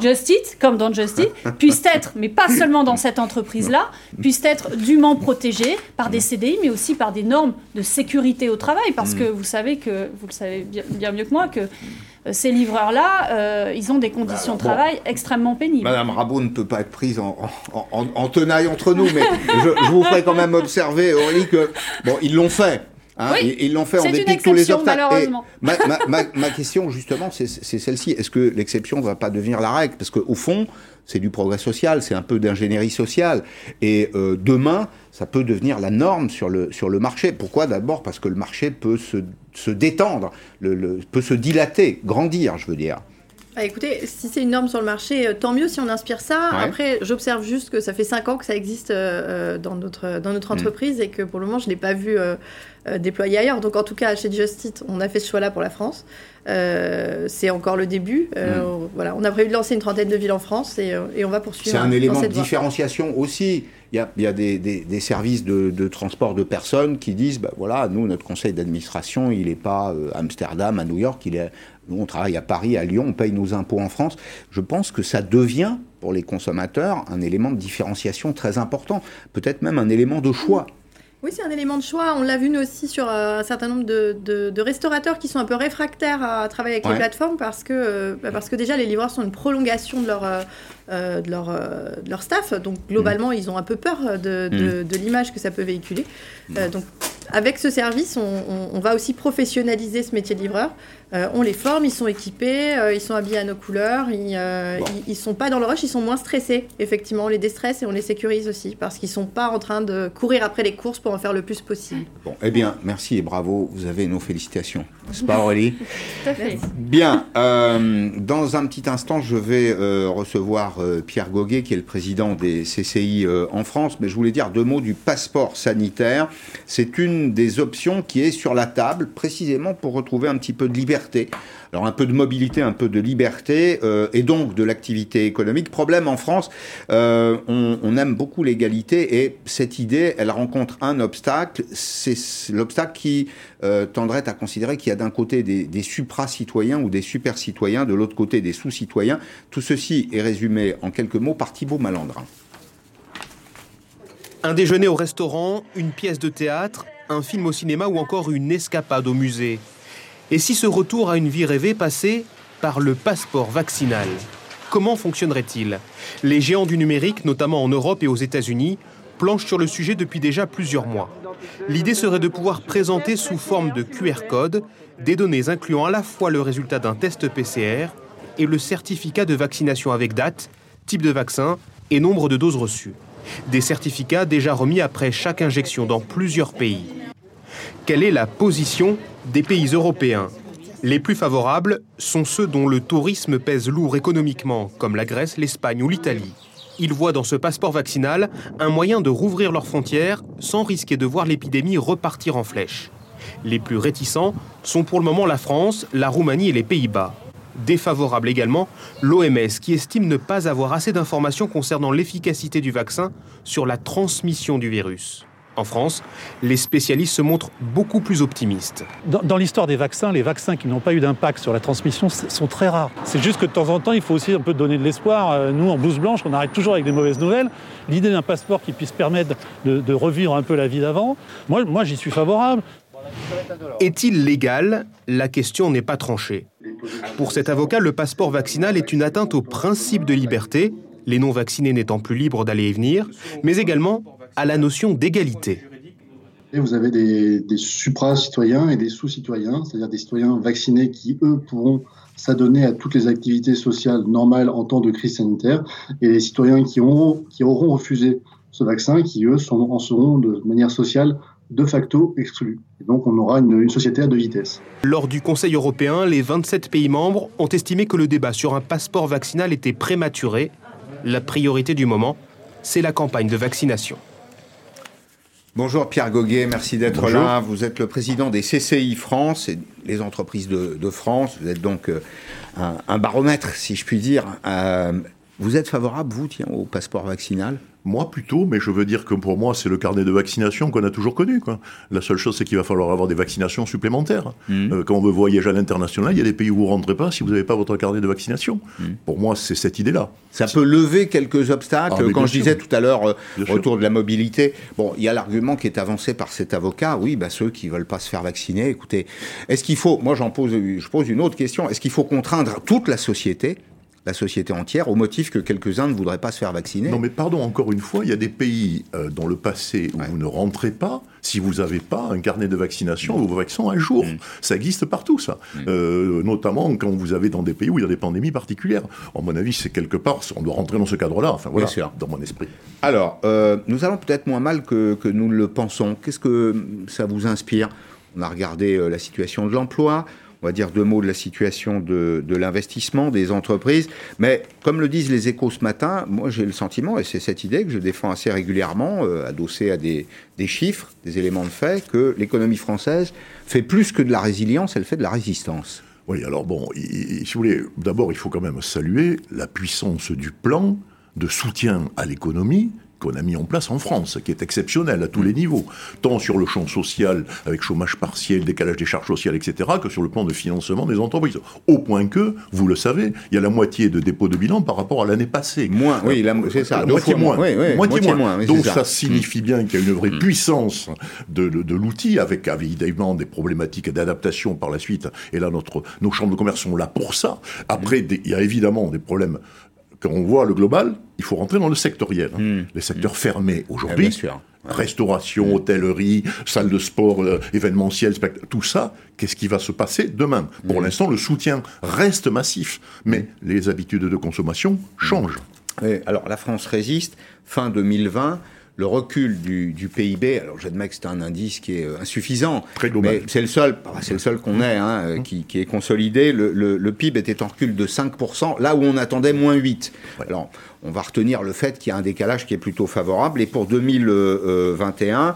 comme dans Just puissent être, mais pas seulement dans cette entreprise-là, puissent être dûment protégés par des CDI, mais aussi par des normes de sécurité au travail, parce mm. que vous savez que, vous le savez bien mieux que moi, que euh, ces livreurs-là, euh, ils ont des conditions de travail extrêmement pénibles. Madame Rabot ne peut pas être prise en, tenaille entre nous, mais je, vous ferai quand même observer, Aurélie, que bon, ils l'ont fait. Hein, ils l'ont fait en dépit de tous les obstacles. Ma, ma, question, justement, c'est celle-ci. Est-ce que l'exception ne va pas devenir la règle? Parce qu'au fond, c'est du progrès social, c'est un peu d'ingénierie sociale. Et euh, demain, ça peut devenir la norme sur le, sur le marché. Pourquoi D'abord? Parce que le marché peut se, se détendre, le, peut se dilater, grandir, je veux dire. Ah, écoutez, si c'est une norme sur le marché, euh, tant mieux si on inspire ça. Après, j'observe juste que ça fait 5 ans que ça existe euh, dans, notre, dans notre mm. entreprise et que pour le moment, je ne l'ai pas vu déployé ailleurs. Donc en tout cas, chez Justit, on a fait ce choix-là pour la France. Euh, c'est encore le début. Euh, mm. Voilà, on a prévu de lancer une trentaine de villes en France et, euh, on va poursuivre. C'est un élément de différenciation aussi. Il y a, y a des, des, services de, de, transport de personnes qui disent, bah, voilà, nous, notre conseil d'administration, il n'est pas à Amsterdam, à New York, il est, nous, on travaille à Paris, à Lyon, on paye nos impôts en France. Je pense que ça devient, pour les consommateurs, un élément de différenciation très important, peut-être même un élément de choix. Oui, c'est un élément de choix. On l'a vu nous aussi sur euh, un certain nombre de, de, restaurateurs qui sont un peu réfractaires à travailler avec les plateformes parce que, euh, bah, parce que déjà les livreurs sont une prolongation de leur, euh, de leur, de leur staff. Donc globalement, ils ont un peu peur de, de mm. l'image que ça peut véhiculer. Mm. donc avec ce service, on, on, va aussi professionnaliser ce métier de livreur. Euh, on les forme, ils sont équipés, euh, ils sont habillés à nos couleurs, ils, euh, ils, sont pas dans le rush, ils sont moins stressés. Effectivement, on les déstresse et on les sécurise aussi parce qu'ils sont pas en train de courir après les courses pour en faire le plus possible. Bon, eh bien, merci et bravo, vous avez nos félicitations. C'est pas Aurélie Tout à fait. Bien, dans un petit instant, je vais recevoir Pierre Goguet, qui est le président des CCI en France, mais je voulais dire deux mots du passeport sanitaire. C'est une des options qui est sur la table, précisément pour retrouver un petit peu de liberté alors un peu de mobilité, un peu de liberté euh, et donc de l'activité économique. Problème en France, euh, on, aime beaucoup l'égalité et cette idée, elle rencontre un obstacle. C'est l'obstacle qui euh, tendrait à considérer qu'il y a d'un côté des, des supra-citoyens ou des super-citoyens, de l'autre côté des sous-citoyens. Tout ceci est résumé en quelques mots par Thibault Malandrin. Un déjeuner au restaurant, une pièce de théâtre, un film au cinéma ou encore une escapade au musée. Et si ce retour à une vie rêvée passait par le passeport vaccinal Comment fonctionnerait-il? Les géants du numérique, notamment en Europe et aux États-Unis, planchent sur le sujet depuis déjà plusieurs mois. L'idée serait de pouvoir présenter sous forme de QR code des données incluant à la fois le résultat d'un test PCR et le certificat de vaccination avec date, type de vaccin et nombre de doses reçues. Des certificats déjà remis après chaque injection dans plusieurs pays. Quelle est la position des pays européens? Les plus favorables sont ceux dont le tourisme pèse lourd économiquement, comme la Grèce, l'Espagne ou l'Italie. Ils voient dans ce passeport vaccinal un moyen de rouvrir leurs frontières sans risquer de voir l'épidémie repartir en flèche. Les plus réticents sont pour le moment la France, la Roumanie et les Pays-Bas. Défavorable également, l'OMS qui estime ne pas avoir assez d'informations concernant l'efficacité du vaccin sur la transmission du virus. En France, les spécialistes se montrent beaucoup plus optimistes. Dans, l'histoire des vaccins, les vaccins qui n'ont pas eu d'impact sur la transmission sont très rares. C'est juste que de temps en temps, il faut aussi un peu donner de l'espoir. Euh, nous, en blouse blanche, on arrête toujours avec des mauvaises nouvelles. L'idée d'un passeport qui puisse permettre de, revivre un peu la vie d'avant, moi, moi j'y suis favorable. Est-il légal? La question n'est pas tranchée. Pour cet avocat, le passeport vaccinal est une atteinte au principe de liberté, les non-vaccinés n'étant plus libres d'aller et venir, mais également à la notion d'égalité. Vous avez des, supra-citoyens et des sous-citoyens, c'est-à-dire des citoyens vaccinés qui, eux, pourront s'adonner à toutes les activités sociales normales en temps de crise sanitaire, et les citoyens qui, qui auront refusé ce vaccin, qui, eux, sont, en seront de manière sociale de facto exclus. donc on aura une, une, société à deux vitesses. Lors du Conseil européen, les 27 pays membres ont estimé que le débat sur un passeport vaccinal était prématuré. La priorité du moment, c'est la campagne de vaccination. Bonjour Pierre Goguet, merci d'être là. Vous êtes le président des CCI France et les entreprises de, France. Vous êtes donc euh, un, baromètre, si je puis dire. Euh, vous êtes favorable, vous, tiens, au passeport vaccinal? Moi plutôt, mais je veux dire que pour moi, c'est le carnet de vaccination qu'on a toujours connu. Quoi. La seule chose, c'est qu'il va falloir avoir des vaccinations supplémentaires. Mmh. Euh, quand on veut voyager à l'international, il y a des pays où vous ne rentrez pas si vous n'avez pas votre carnet de vaccination. Mmh. Pour moi, c'est cette idée-là. Ça peut lever quelques obstacles. Ah, quand je disais tout à l'heure, euh, autour de la mobilité, bon, il y a l'argument qui est avancé par cet avocat. Oui, bah, ceux qui ne veulent pas se faire vacciner, écoutez, est-ce qu'il faut, moi j'en pose, je pose une autre question, est-ce qu'il faut contraindre toute la société la société entière au motif que quelques-uns ne voudraient pas se faire vacciner. Non mais pardon, encore une fois, il y a des pays euh, dans le passé où vous ne rentrez pas si vous n'avez pas un carnet de vaccination ou vos vaccins un jour. Mm. Ça existe partout, ça. Mm. Euh, notamment quand vous avez dans des pays où il y a des pandémies particulières. En mon avis, c'est quelque part, on doit rentrer dans ce cadre-là, enfin voilà, dans mon esprit. Alors, euh, nous allons peut-être moins mal que, que nous le pensons. Qu'est-ce que ça vous inspire? On a regardé la situation de l'emploi, on va dire deux mots de la situation de, l'investissement des entreprises. Mais comme le disent les échos ce matin, moi j'ai le sentiment, et c'est cette idée que je défends assez régulièrement, euh, adossée à des, chiffres, des éléments de fait, que l'économie française fait plus que de la résilience, elle fait de la résistance. Oui, alors bon, si vous voulez, d'abord il faut quand même saluer la puissance du plan de soutien à l'économie qu'on a mis en place en France, qui est exceptionnel à tous les niveaux, tant sur le champ social, avec chômage partiel, décalage des charges sociales, etc., que sur le plan de financement des entreprises. Au point que, vous le savez, il y a la moitié de dépôt de bilan par rapport à l'année passée. Moins, oui, c'est ça. Moitié moins. moitié, moins. Donc ça. signifie bien qu'il y a une vraie mm. puissance de, de, l'outil, avec évidemment des problématiques d'adaptation par la suite. Et là, notre, nos chambres de commerce sont là pour ça. Après, il y a évidemment des problèmes quand on voit le global, il faut rentrer dans le sectoriel. Hmm. Les secteurs fermés aujourd'hui, restauration, hôtellerie, salle de sport, euh, événementiel, tout ça, qu'est-ce qui va se passer demain? Pour hmm. l'instant, le soutien reste massif, mais les habitudes de consommation changent. alors la France résiste. Fin 2020, le recul du, PIB, alors j'admets que c'est un indice qui est euh, insuffisant, mais c'est le seul, c'est le seul qu'on ait, hein, euh, qui, est consolidé. Le, PIB était en recul de 5%, là où on attendait moins 8. Alors, on va retenir le fait qu'il y a un décalage qui est plutôt favorable. Et pour 2021,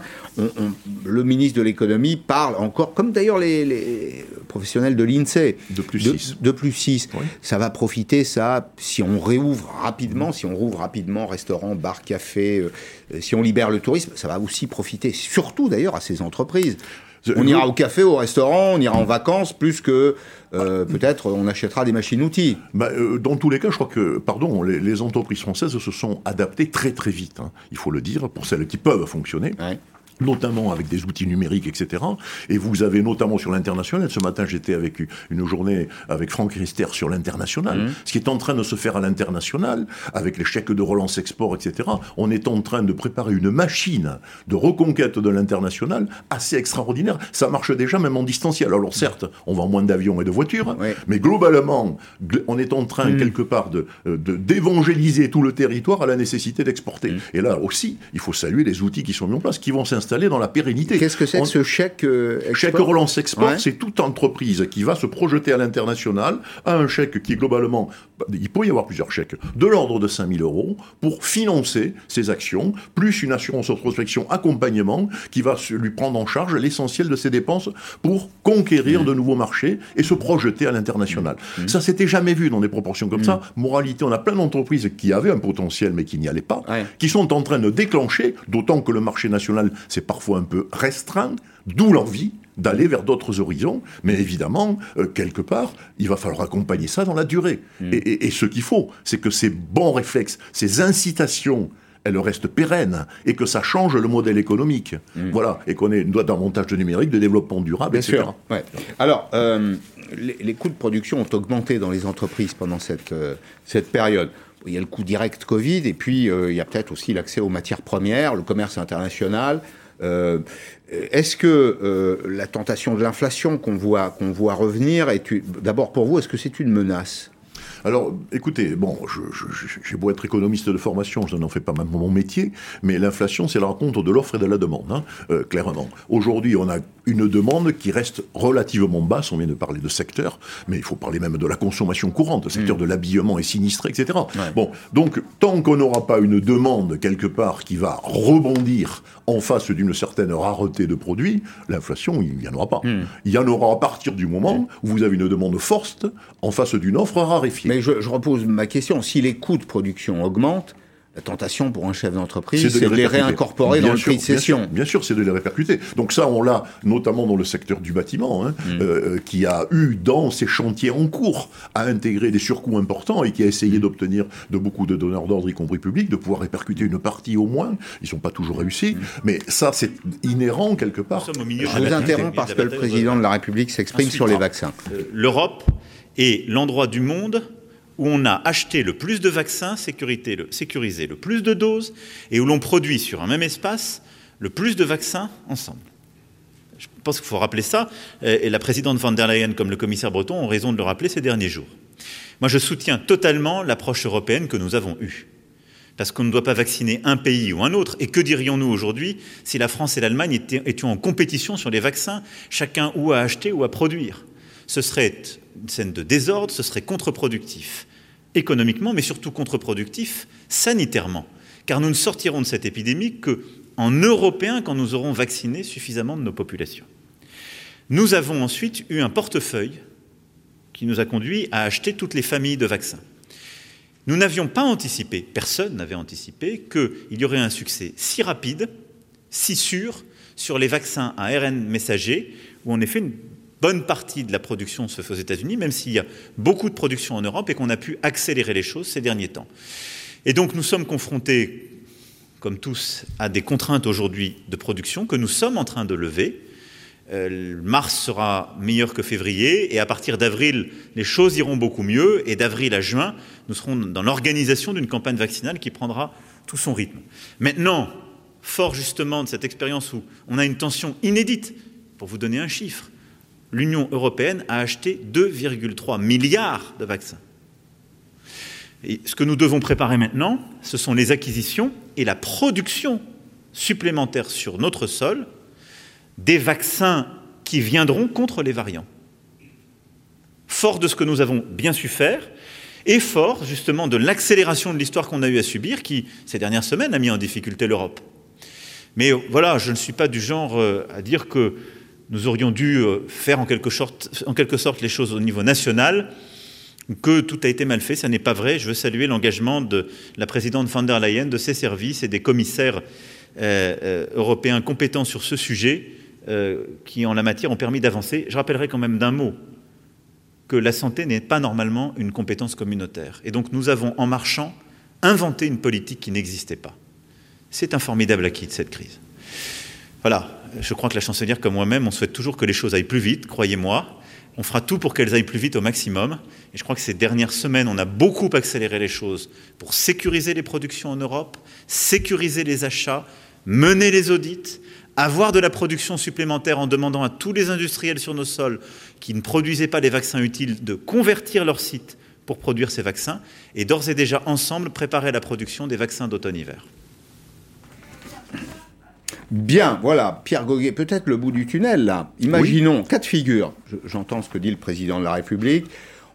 le ministre de l'économie parle encore, comme d'ailleurs les, professionnels de l'INSEE, de plus 6. De, plus 6. Ça va profiter, ça, si on réouvre rapidement, si on rouvre rapidement restaurants, bars, cafés, euh, si on libère le tourisme, ça va aussi profiter, surtout d'ailleurs à ces entreprises. On ira au café, au restaurant, on ira en vacances, plus que euh, peut-être on achètera des machines-outils. Bah, euh, dans tous les cas, je crois que, pardon, les, entreprises françaises se sont adaptées très très vite, hein. il faut le dire, pour celles qui peuvent fonctionner notamment avec des outils numériques, etc. Et vous avez notamment sur l'international, ce matin j'étais avec une journée avec Franck Rister sur l'international, mmh. ce qui est en train de se faire à l'international, avec les chèques de relance export, etc. On est en train de préparer une machine de reconquête de l'international assez extraordinaire. Ça marche déjà même en distanciel. Alors certes, on vend moins d'avions et de voitures, mais globalement, on est en train mmh. quelque part de d'évangéliser tout le territoire à la nécessité d'exporter. Mmh. Et là aussi, il faut saluer les outils qui sont mis en place, qui vont s'installer dans la pérennité. Qu'est-ce que c'est que ce chèque euh, Chèque relance export, c'est toute entreprise qui va se projeter à l'international à un chèque qui globalement, il peut y avoir plusieurs chèques, de l'ordre de 5000 euros pour financer ses actions, plus une assurance prospection accompagnement qui va lui prendre en charge l'essentiel de ses dépenses pour conquérir mmh. de nouveaux marchés et se projeter à l'international. Mmh. Ça s'était jamais vu dans des proportions comme mmh. ça. Moralité, on a plein d'entreprises qui avaient un potentiel mais qui n'y allaient pas, qui sont en train de déclencher, d'autant que le marché national c'est parfois un peu restreint, d'où l'envie d'aller vers d'autres horizons, mais évidemment, euh, quelque part, il va falloir accompagner ça dans la durée. Mm. Et, ce qu'il faut, c'est que ces bons réflexes, ces incitations, elles restent pérennes et que ça change le modèle économique. Mm. Voilà, et qu'on ait davantage de numérique, de développement durable, Bien etc. Sûr. Alors, euh, les, coûts de production ont augmenté dans les entreprises pendant cette, euh, cette période il y a le coût direct Covid, et puis il y a peut-être aussi l'accès aux matières premières, le commerce international, euh, est-ce que euh, la tentation de l'inflation qu'on voit, qu'on voit revenir d'abord pour vous, est-ce que c'est une menace? Alors, écoutez, bon, j'ai beau être économiste de formation, je n'en fais pas mon métier, mais l'inflation, c'est la rencontre de l'offre et de la demande, hein, euh, clairement. Aujourd'hui, on a une demande qui reste relativement basse, on vient de parler de secteur, mais il faut parler même de la consommation courante, le secteur mm. de l'habillement est sinistré, etc. Bon, donc, tant qu'on n'aura pas une demande quelque part qui va rebondir en face d'une certaine rareté de produits, l'inflation, il n'y en aura pas. Hmm. Il y en aura à partir du moment où vous avez une demande forte en face d'une offre raréfiée. Mais je, je repose ma question. Si les coûts de production augmentent, la tentation pour un chef d'entreprise, c'est de, les réincorporer dans le prix de cession. Bien sûr, c'est de les répercuter. Donc ça, on l'a notamment dans le secteur du bâtiment, hein, mm. euh, qui a eu dans ses chantiers en cours à intégrer des surcoûts importants et qui a essayé mm. d'obtenir de beaucoup de donneurs d'ordre, y compris publics, de pouvoir répercuter une partie au moins. Ils ne sont pas toujours réussis, mm. mais ça, c'est inhérent quelque part. Je vous interromps parce que le président de la République s'exprime sur les vaccins. Euh, L'Europe est l'endroit du monde où on a acheté le plus de vaccins, sécurisé le plus de doses, et où l'on produit sur un même espace le plus de vaccins ensemble. Je pense qu'il faut rappeler ça, et la présidente von der Leyen comme le commissaire Breton ont raison de le rappeler ces derniers jours. Moi, je soutiens totalement l'approche européenne que nous avons eue. Parce qu'on ne doit pas vacciner un pays ou un autre. Et que dirions-nous aujourd'hui si la France et l'Allemagne étaient en compétition sur les vaccins, chacun ou à acheter ou à produire? Ce serait une scène de désordre, ce serait contre-productif économiquement, mais surtout contre-productif sanitairement. Car nous ne sortirons de cette épidémie qu'en Européens quand nous aurons vacciné suffisamment de nos populations. Nous avons ensuite eu un portefeuille qui nous a conduit à acheter toutes les familles de vaccins. Nous n'avions pas anticipé, personne n'avait anticipé, qu'il y aurait un succès si rapide, si sûr, sur les vaccins à ARN messager, où en effet bonne partie de la production se fait aux États-Unis, même s'il y a beaucoup de production en Europe et qu'on a pu accélérer les choses ces derniers temps. Et donc nous sommes confrontés, comme tous, à des contraintes aujourd'hui de production que nous sommes en train de lever. Euh, mars sera meilleur que février et à partir d'avril, les choses iront beaucoup mieux et d'avril à juin, nous serons dans l'organisation d'une campagne vaccinale qui prendra tout son rythme. Maintenant, fort justement de cette expérience où on a une tension inédite, pour vous donner un chiffre, l'Union européenne a acheté 2,3 milliards de vaccins. Ce que nous devons préparer maintenant, ce sont les acquisitions et la production supplémentaire sur notre sol des vaccins qui viendront contre les variants. Fort de ce que nous avons bien su faire, et fort justement de l'accélération de l'histoire qu'on a eu à subir, qui ces dernières semaines a mis en difficulté l'Europe. Mais voilà, je ne suis pas du genre euh, à dire que nous aurions dû euh, faire en quelque, sorte, les choses au niveau national, que tout a été mal fait. Ça n'est pas vrai. Je veux saluer l'engagement de la présidente von der Leyen, de ses services et des commissaires euh, euh, européens compétents sur ce sujet qui, en la matière, ont permis d'avancer. Je rappellerai quand même d'un mot que la santé n'est pas normalement une compétence communautaire. Et donc nous avons, en marchant, inventé une politique qui n'existait pas. C'est un formidable acquis de cette crise. Voilà, je crois que la chancelière, comme moi-même, on souhaite toujours que les choses aillent plus vite, croyez-moi. On fera tout pour qu'elles aillent plus vite au maximum. Et je crois que ces dernières semaines, on a beaucoup accéléré les choses pour sécuriser les productions en Europe, sécuriser les achats, mener les audits, avoir de la production supplémentaire en demandant à tous les industriels sur nos sols qui ne produisaient pas les vaccins utiles de convertir leur site pour produire ces vaccins et d'ores et déjà ensemble préparer la production des vaccins d'automne-hiver. Bien, voilà, Pierre Goguet, peut-être le bout du tunnel, là. Imaginons, cas de figure, j'entends ce que dit le président de la République,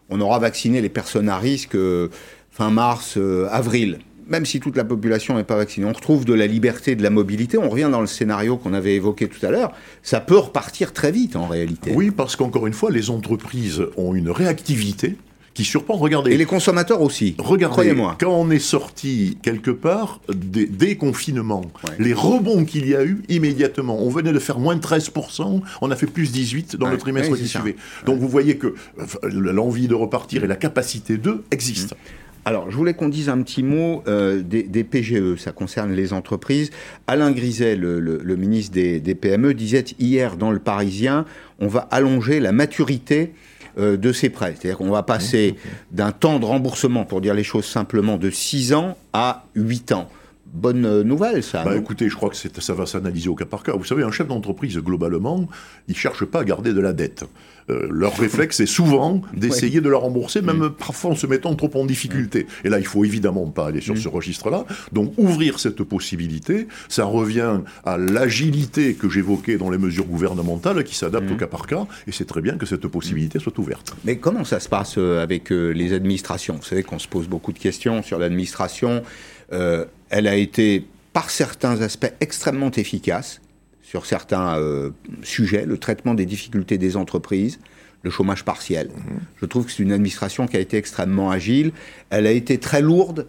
on aura vacciné les personnes à risque euh, fin mars, euh, avril. Même si toute la population n'est pas vaccinée, on retrouve de la liberté, de la mobilité. On revient dans le scénario qu'on avait évoqué tout à l'heure. Ça peut repartir très vite en réalité. Oui, parce qu'encore une fois, les entreprises ont une réactivité qui surprend. Regardez. Et les consommateurs aussi. Regardez, moi quand on est sorti quelque part des, confinements, les rebonds qu'il y a eu immédiatement, on venait de faire moins de 13%, on a fait plus 18% dans le trimestre qui suivait. Donc vous voyez que l'envie de repartir et la capacité d'eux existent. Mmh. Alors, je voulais qu'on dise un petit mot euh, des, PGE, ça concerne les entreprises. Alain Griset, le, ministre des, des, PME, disait hier dans Le Parisien, on va allonger la maturité euh, de ces prêts. C'est-à-dire qu'on va passer d'un temps de remboursement, pour dire les choses simplement, de 6 ans à 8 ans. bonne nouvelle, ça. Bah, écoutez, je crois que ça va s'analyser au cas par cas. Vous savez, un chef d'entreprise, globalement, il ne cherche pas à garder de la dette. Euh, leur réflexe est souvent d'essayer de la rembourser, même mm. parfois en se mettant trop en difficulté. Mm. Et là, il faut évidemment pas aller sur mm. ce registre-là. Donc, ouvrir cette possibilité, ça revient à l'agilité que j'évoquais dans les mesures gouvernementales qui s'adaptent au cas par cas. Et c'est très bien que cette possibilité soit ouverte. Mais comment ça se passe euh, avec euh, les administrations? Vous savez qu'on se pose beaucoup de questions sur l'administration. elle a été, par certains aspects, extrêmement efficace sur certains euh, sujets, le traitement des difficultés des entreprises, le chômage partiel. Mhm. Je trouve que c'est une administration qui a été extrêmement agile. Elle a été très lourde,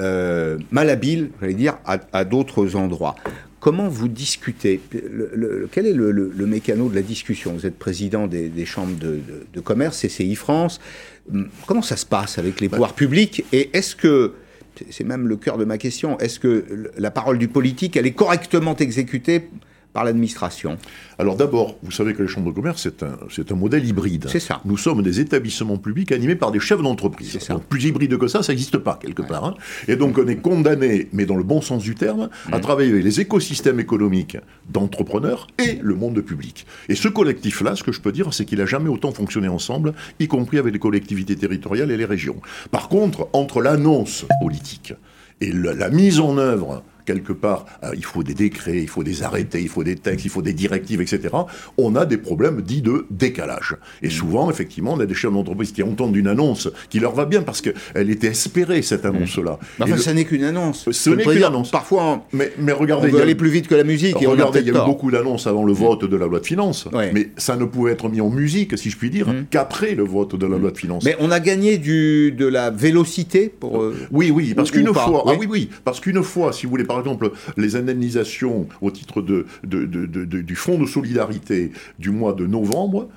euh, malhabile, j'allais dire, à, d'autres endroits. Comment vous discutez Quel est le, le, mécano de la discussion? Vous êtes président des, chambres de, de, commerce, CCI France. Hum, comment ça se passe avec les bah pouvoirs publics? Et est-ce que c'est même le cœur de ma question. Est-ce que la parole du politique, elle est correctement exécutée par l'administration Alors d'abord, vous savez que les chambres de commerce, c'est un, un modèle hybride. C'est ça. Nous sommes des établissements publics animés par des chefs d'entreprise. Donc plus hybride que ça, ça n'existe pas quelque part. Hein. Et donc on est condamné, mais dans le bon sens du terme, à mmh. travailler avec les écosystèmes économiques d'entrepreneurs et le monde public. Et ce collectif-là, ce que je peux dire, c'est qu'il n'a jamais autant fonctionné ensemble, y compris avec les collectivités territoriales et les régions. Par contre, entre l'annonce politique et la mise en œuvre quelque part, euh, il faut des décrets, il faut des arrêtés, il faut des textes, il faut des directives, etc., on a des problèmes dits de décalage. Et mm. souvent, effectivement, on a des chefs d'entreprise qui entendent une annonce qui leur va bien parce qu'elle était espérée, cette mm. annonce-là. Enfin, ça n'est qu'une annonce. Ce n'est qu'une annonce. Parfois, mais, mais regardez, on veut aller plus vite que la musique. Et regardez, il y a eu beaucoup d'annonces avant le mm. vote de la loi de finances, mais ça ne pouvait être mis en musique, si je puis dire, qu'après le vote de la loi de finances. Mais on a gagné du, de la vélocité pour... Euh, oui, oui, parce qu'une fois... Ah oui, oui, parce qu'une fois, si vous voulez, par exemple, les indemnisations au titre du Fonds de solidarité du mois de novembre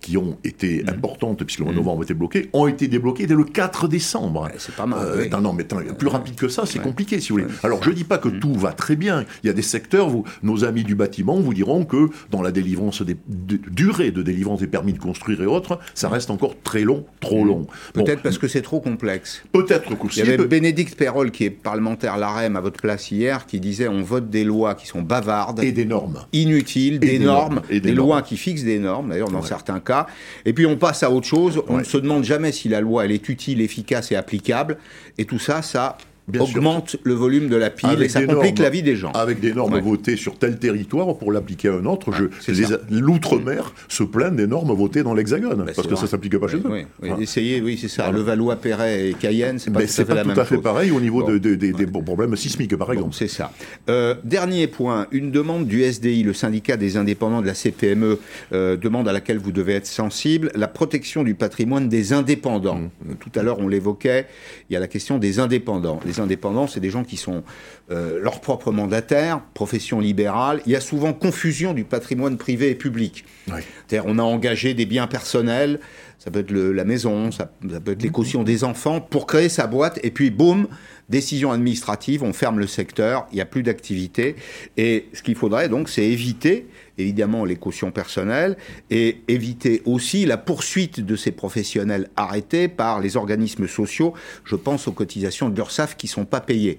qui ont été mm. importantes, puisque le mois de mm. novembre était bloqué, ont été débloquées dès le 4 décembre. c'est pas mal. Euh, non, non, mais plus rapide que ça, c'est compliqué, si vous voulez. Alors, je ne dis pas que tout va très bien. Il y a des secteurs, où nos amis du bâtiment vous diront que dans la délivrance des durée de délivrance des permis de construire et autres, ça reste encore très long, trop long. Peut-être parce que c'est trop complexe. Peut-être Il y avait Bénédicte Perrol, qui est parlementaire l'AREM à votre place hier, qui disait on vote des lois qui sont bavardes. Et des normes. Inutiles, des, normes, et des, lois qui fixent des normes, d'ailleurs, dans certains certains cas. Et puis on passe à autre chose. On ne se demande jamais si la loi elle est utile, efficace et applicable. Et tout ça, ça augmente le volume de la pile et ça complique la vie des gens. Avec des normes votées sur tel territoire pour l'appliquer à un autre. L'outre-mer se plaint des normes votées dans l'Hexagone bah, parce que ça ne s'applique pas chez eux. Oui, Essayez, oui, c'est ça. Le Valois-Perret et Cayenne, c'est pas, tout, à fait, pas tout à fait pareil au niveau des problèmes sismiques, par exemple. c'est ça. Euh, dernier point, une demande du SDI, le syndicat des indépendants de la CPME, euh, demande à laquelle vous devez être sensible, la protection du patrimoine des indépendants. Mmh. Tout à l'heure, on l'évoquait, il y a la question des indépendants les indépendants, c'est des gens qui sont euh, leurs propres mandataires, profession libérale. Il y a souvent confusion du patrimoine privé et public. C'est-à-dire, on a engagé des biens personnels, ça peut être la maison, ça, peut être les cautions des enfants, pour créer sa boîte, et puis boum, décision administrative, on ferme le secteur, il n'y a plus d'activité. Et ce qu'il faudrait donc, c'est éviter évidemment les cautions personnelles et éviter aussi la poursuite de ces professionnels arrêtés par les organismes sociaux. Je pense aux cotisations de l'URSSAF qui ne sont pas payées.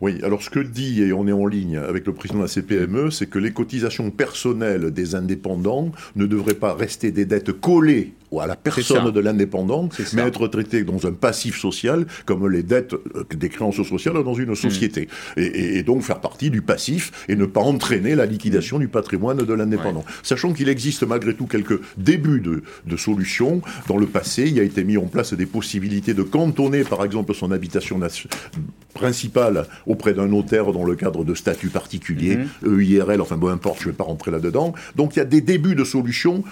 Oui, alors ce que dit, et on est en ligne avec le président de la CPME, c'est que les cotisations personnelles des indépendants ne devraient pas rester des dettes collées à la personne de l'indépendant, mais être traitées dans un passif social comme les dettes euh, des créances sociales dans une société. Hmm. Et, donc faire partie du passif et ne pas entraîner la liquidation du patrimoine de l'indépendant. Sachant qu'il existe malgré tout quelques débuts de, de, solutions. Dans le passé, il a été mis en place des possibilités de cantonner, par exemple, son habitation principale auprès d'un notaire dans le cadre de statuts particuliers, mhm. EIRL, enfin, bon importe, je ne vais pas rentrer là-dedans. Donc il y a des débuts de solutions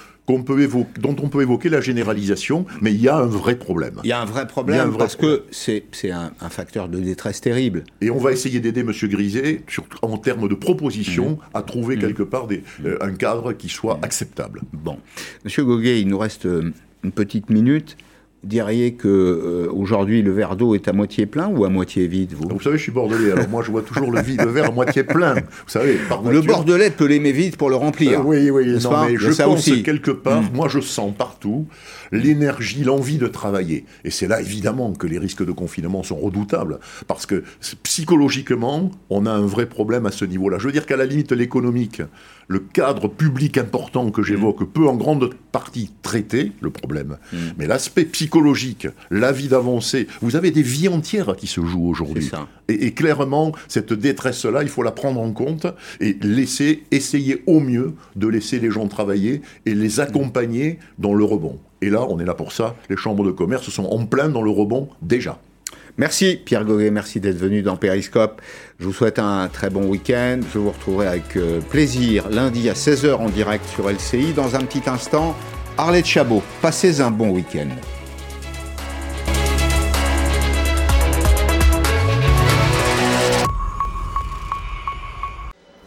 peut évoquer, dont on peut évoquer la généralisation, mais il y a un vrai problème. Il y a un vrai problème parce que c'est un, un, facteur de détresse terrible. Et on va essayer d'aider M. Griset en termes de propositions mhm. à trouver mhm. quelque part des, euh, un cadre qui soit acceptable. Bon. Monsieur Goguet, il nous reste euh, une petite minute. Diriez que euh, aujourd'hui le verre d'eau est à moitié plein ou à moitié vide vous? Vous savez, je suis bordelais, alors moi je vois toujours le, vide, le verre à moitié plein. Vous savez, par Le bordelais peut l'aimer vide pour le remplir. Euh, oui, oui, non, mais je pense aussi. quelque part, mm. moi je sens partout l'énergie, l'envie de travailler. Et c'est là évidemment que les risques de confinement sont redoutables, parce que psychologiquement, on a un vrai problème à ce niveau-là. Je veux dire qu'à la limite, l'économique, le cadre public important que j'évoque peut en grande partie traiter le problème. Mm. Mais l'aspect psychologique, la vie d'avancer, vous avez des vies entières qui se jouent aujourd'hui. Et, et, clairement, cette détresse-là, il faut la prendre en compte et laisser, essayer au mieux de laisser les gens travailler et les accompagner dans le rebond. Et là, on est là pour ça. Les chambres de commerce sont en plein dans le rebond déjà. Merci Pierre Goguet, merci d'être venu dans Periscope. Je vous souhaite un très bon week-end. Je vous retrouverai avec euh, plaisir lundi à 16h en direct sur LCI. Dans un petit instant, Arlette Chabot. Passez un bon week-end.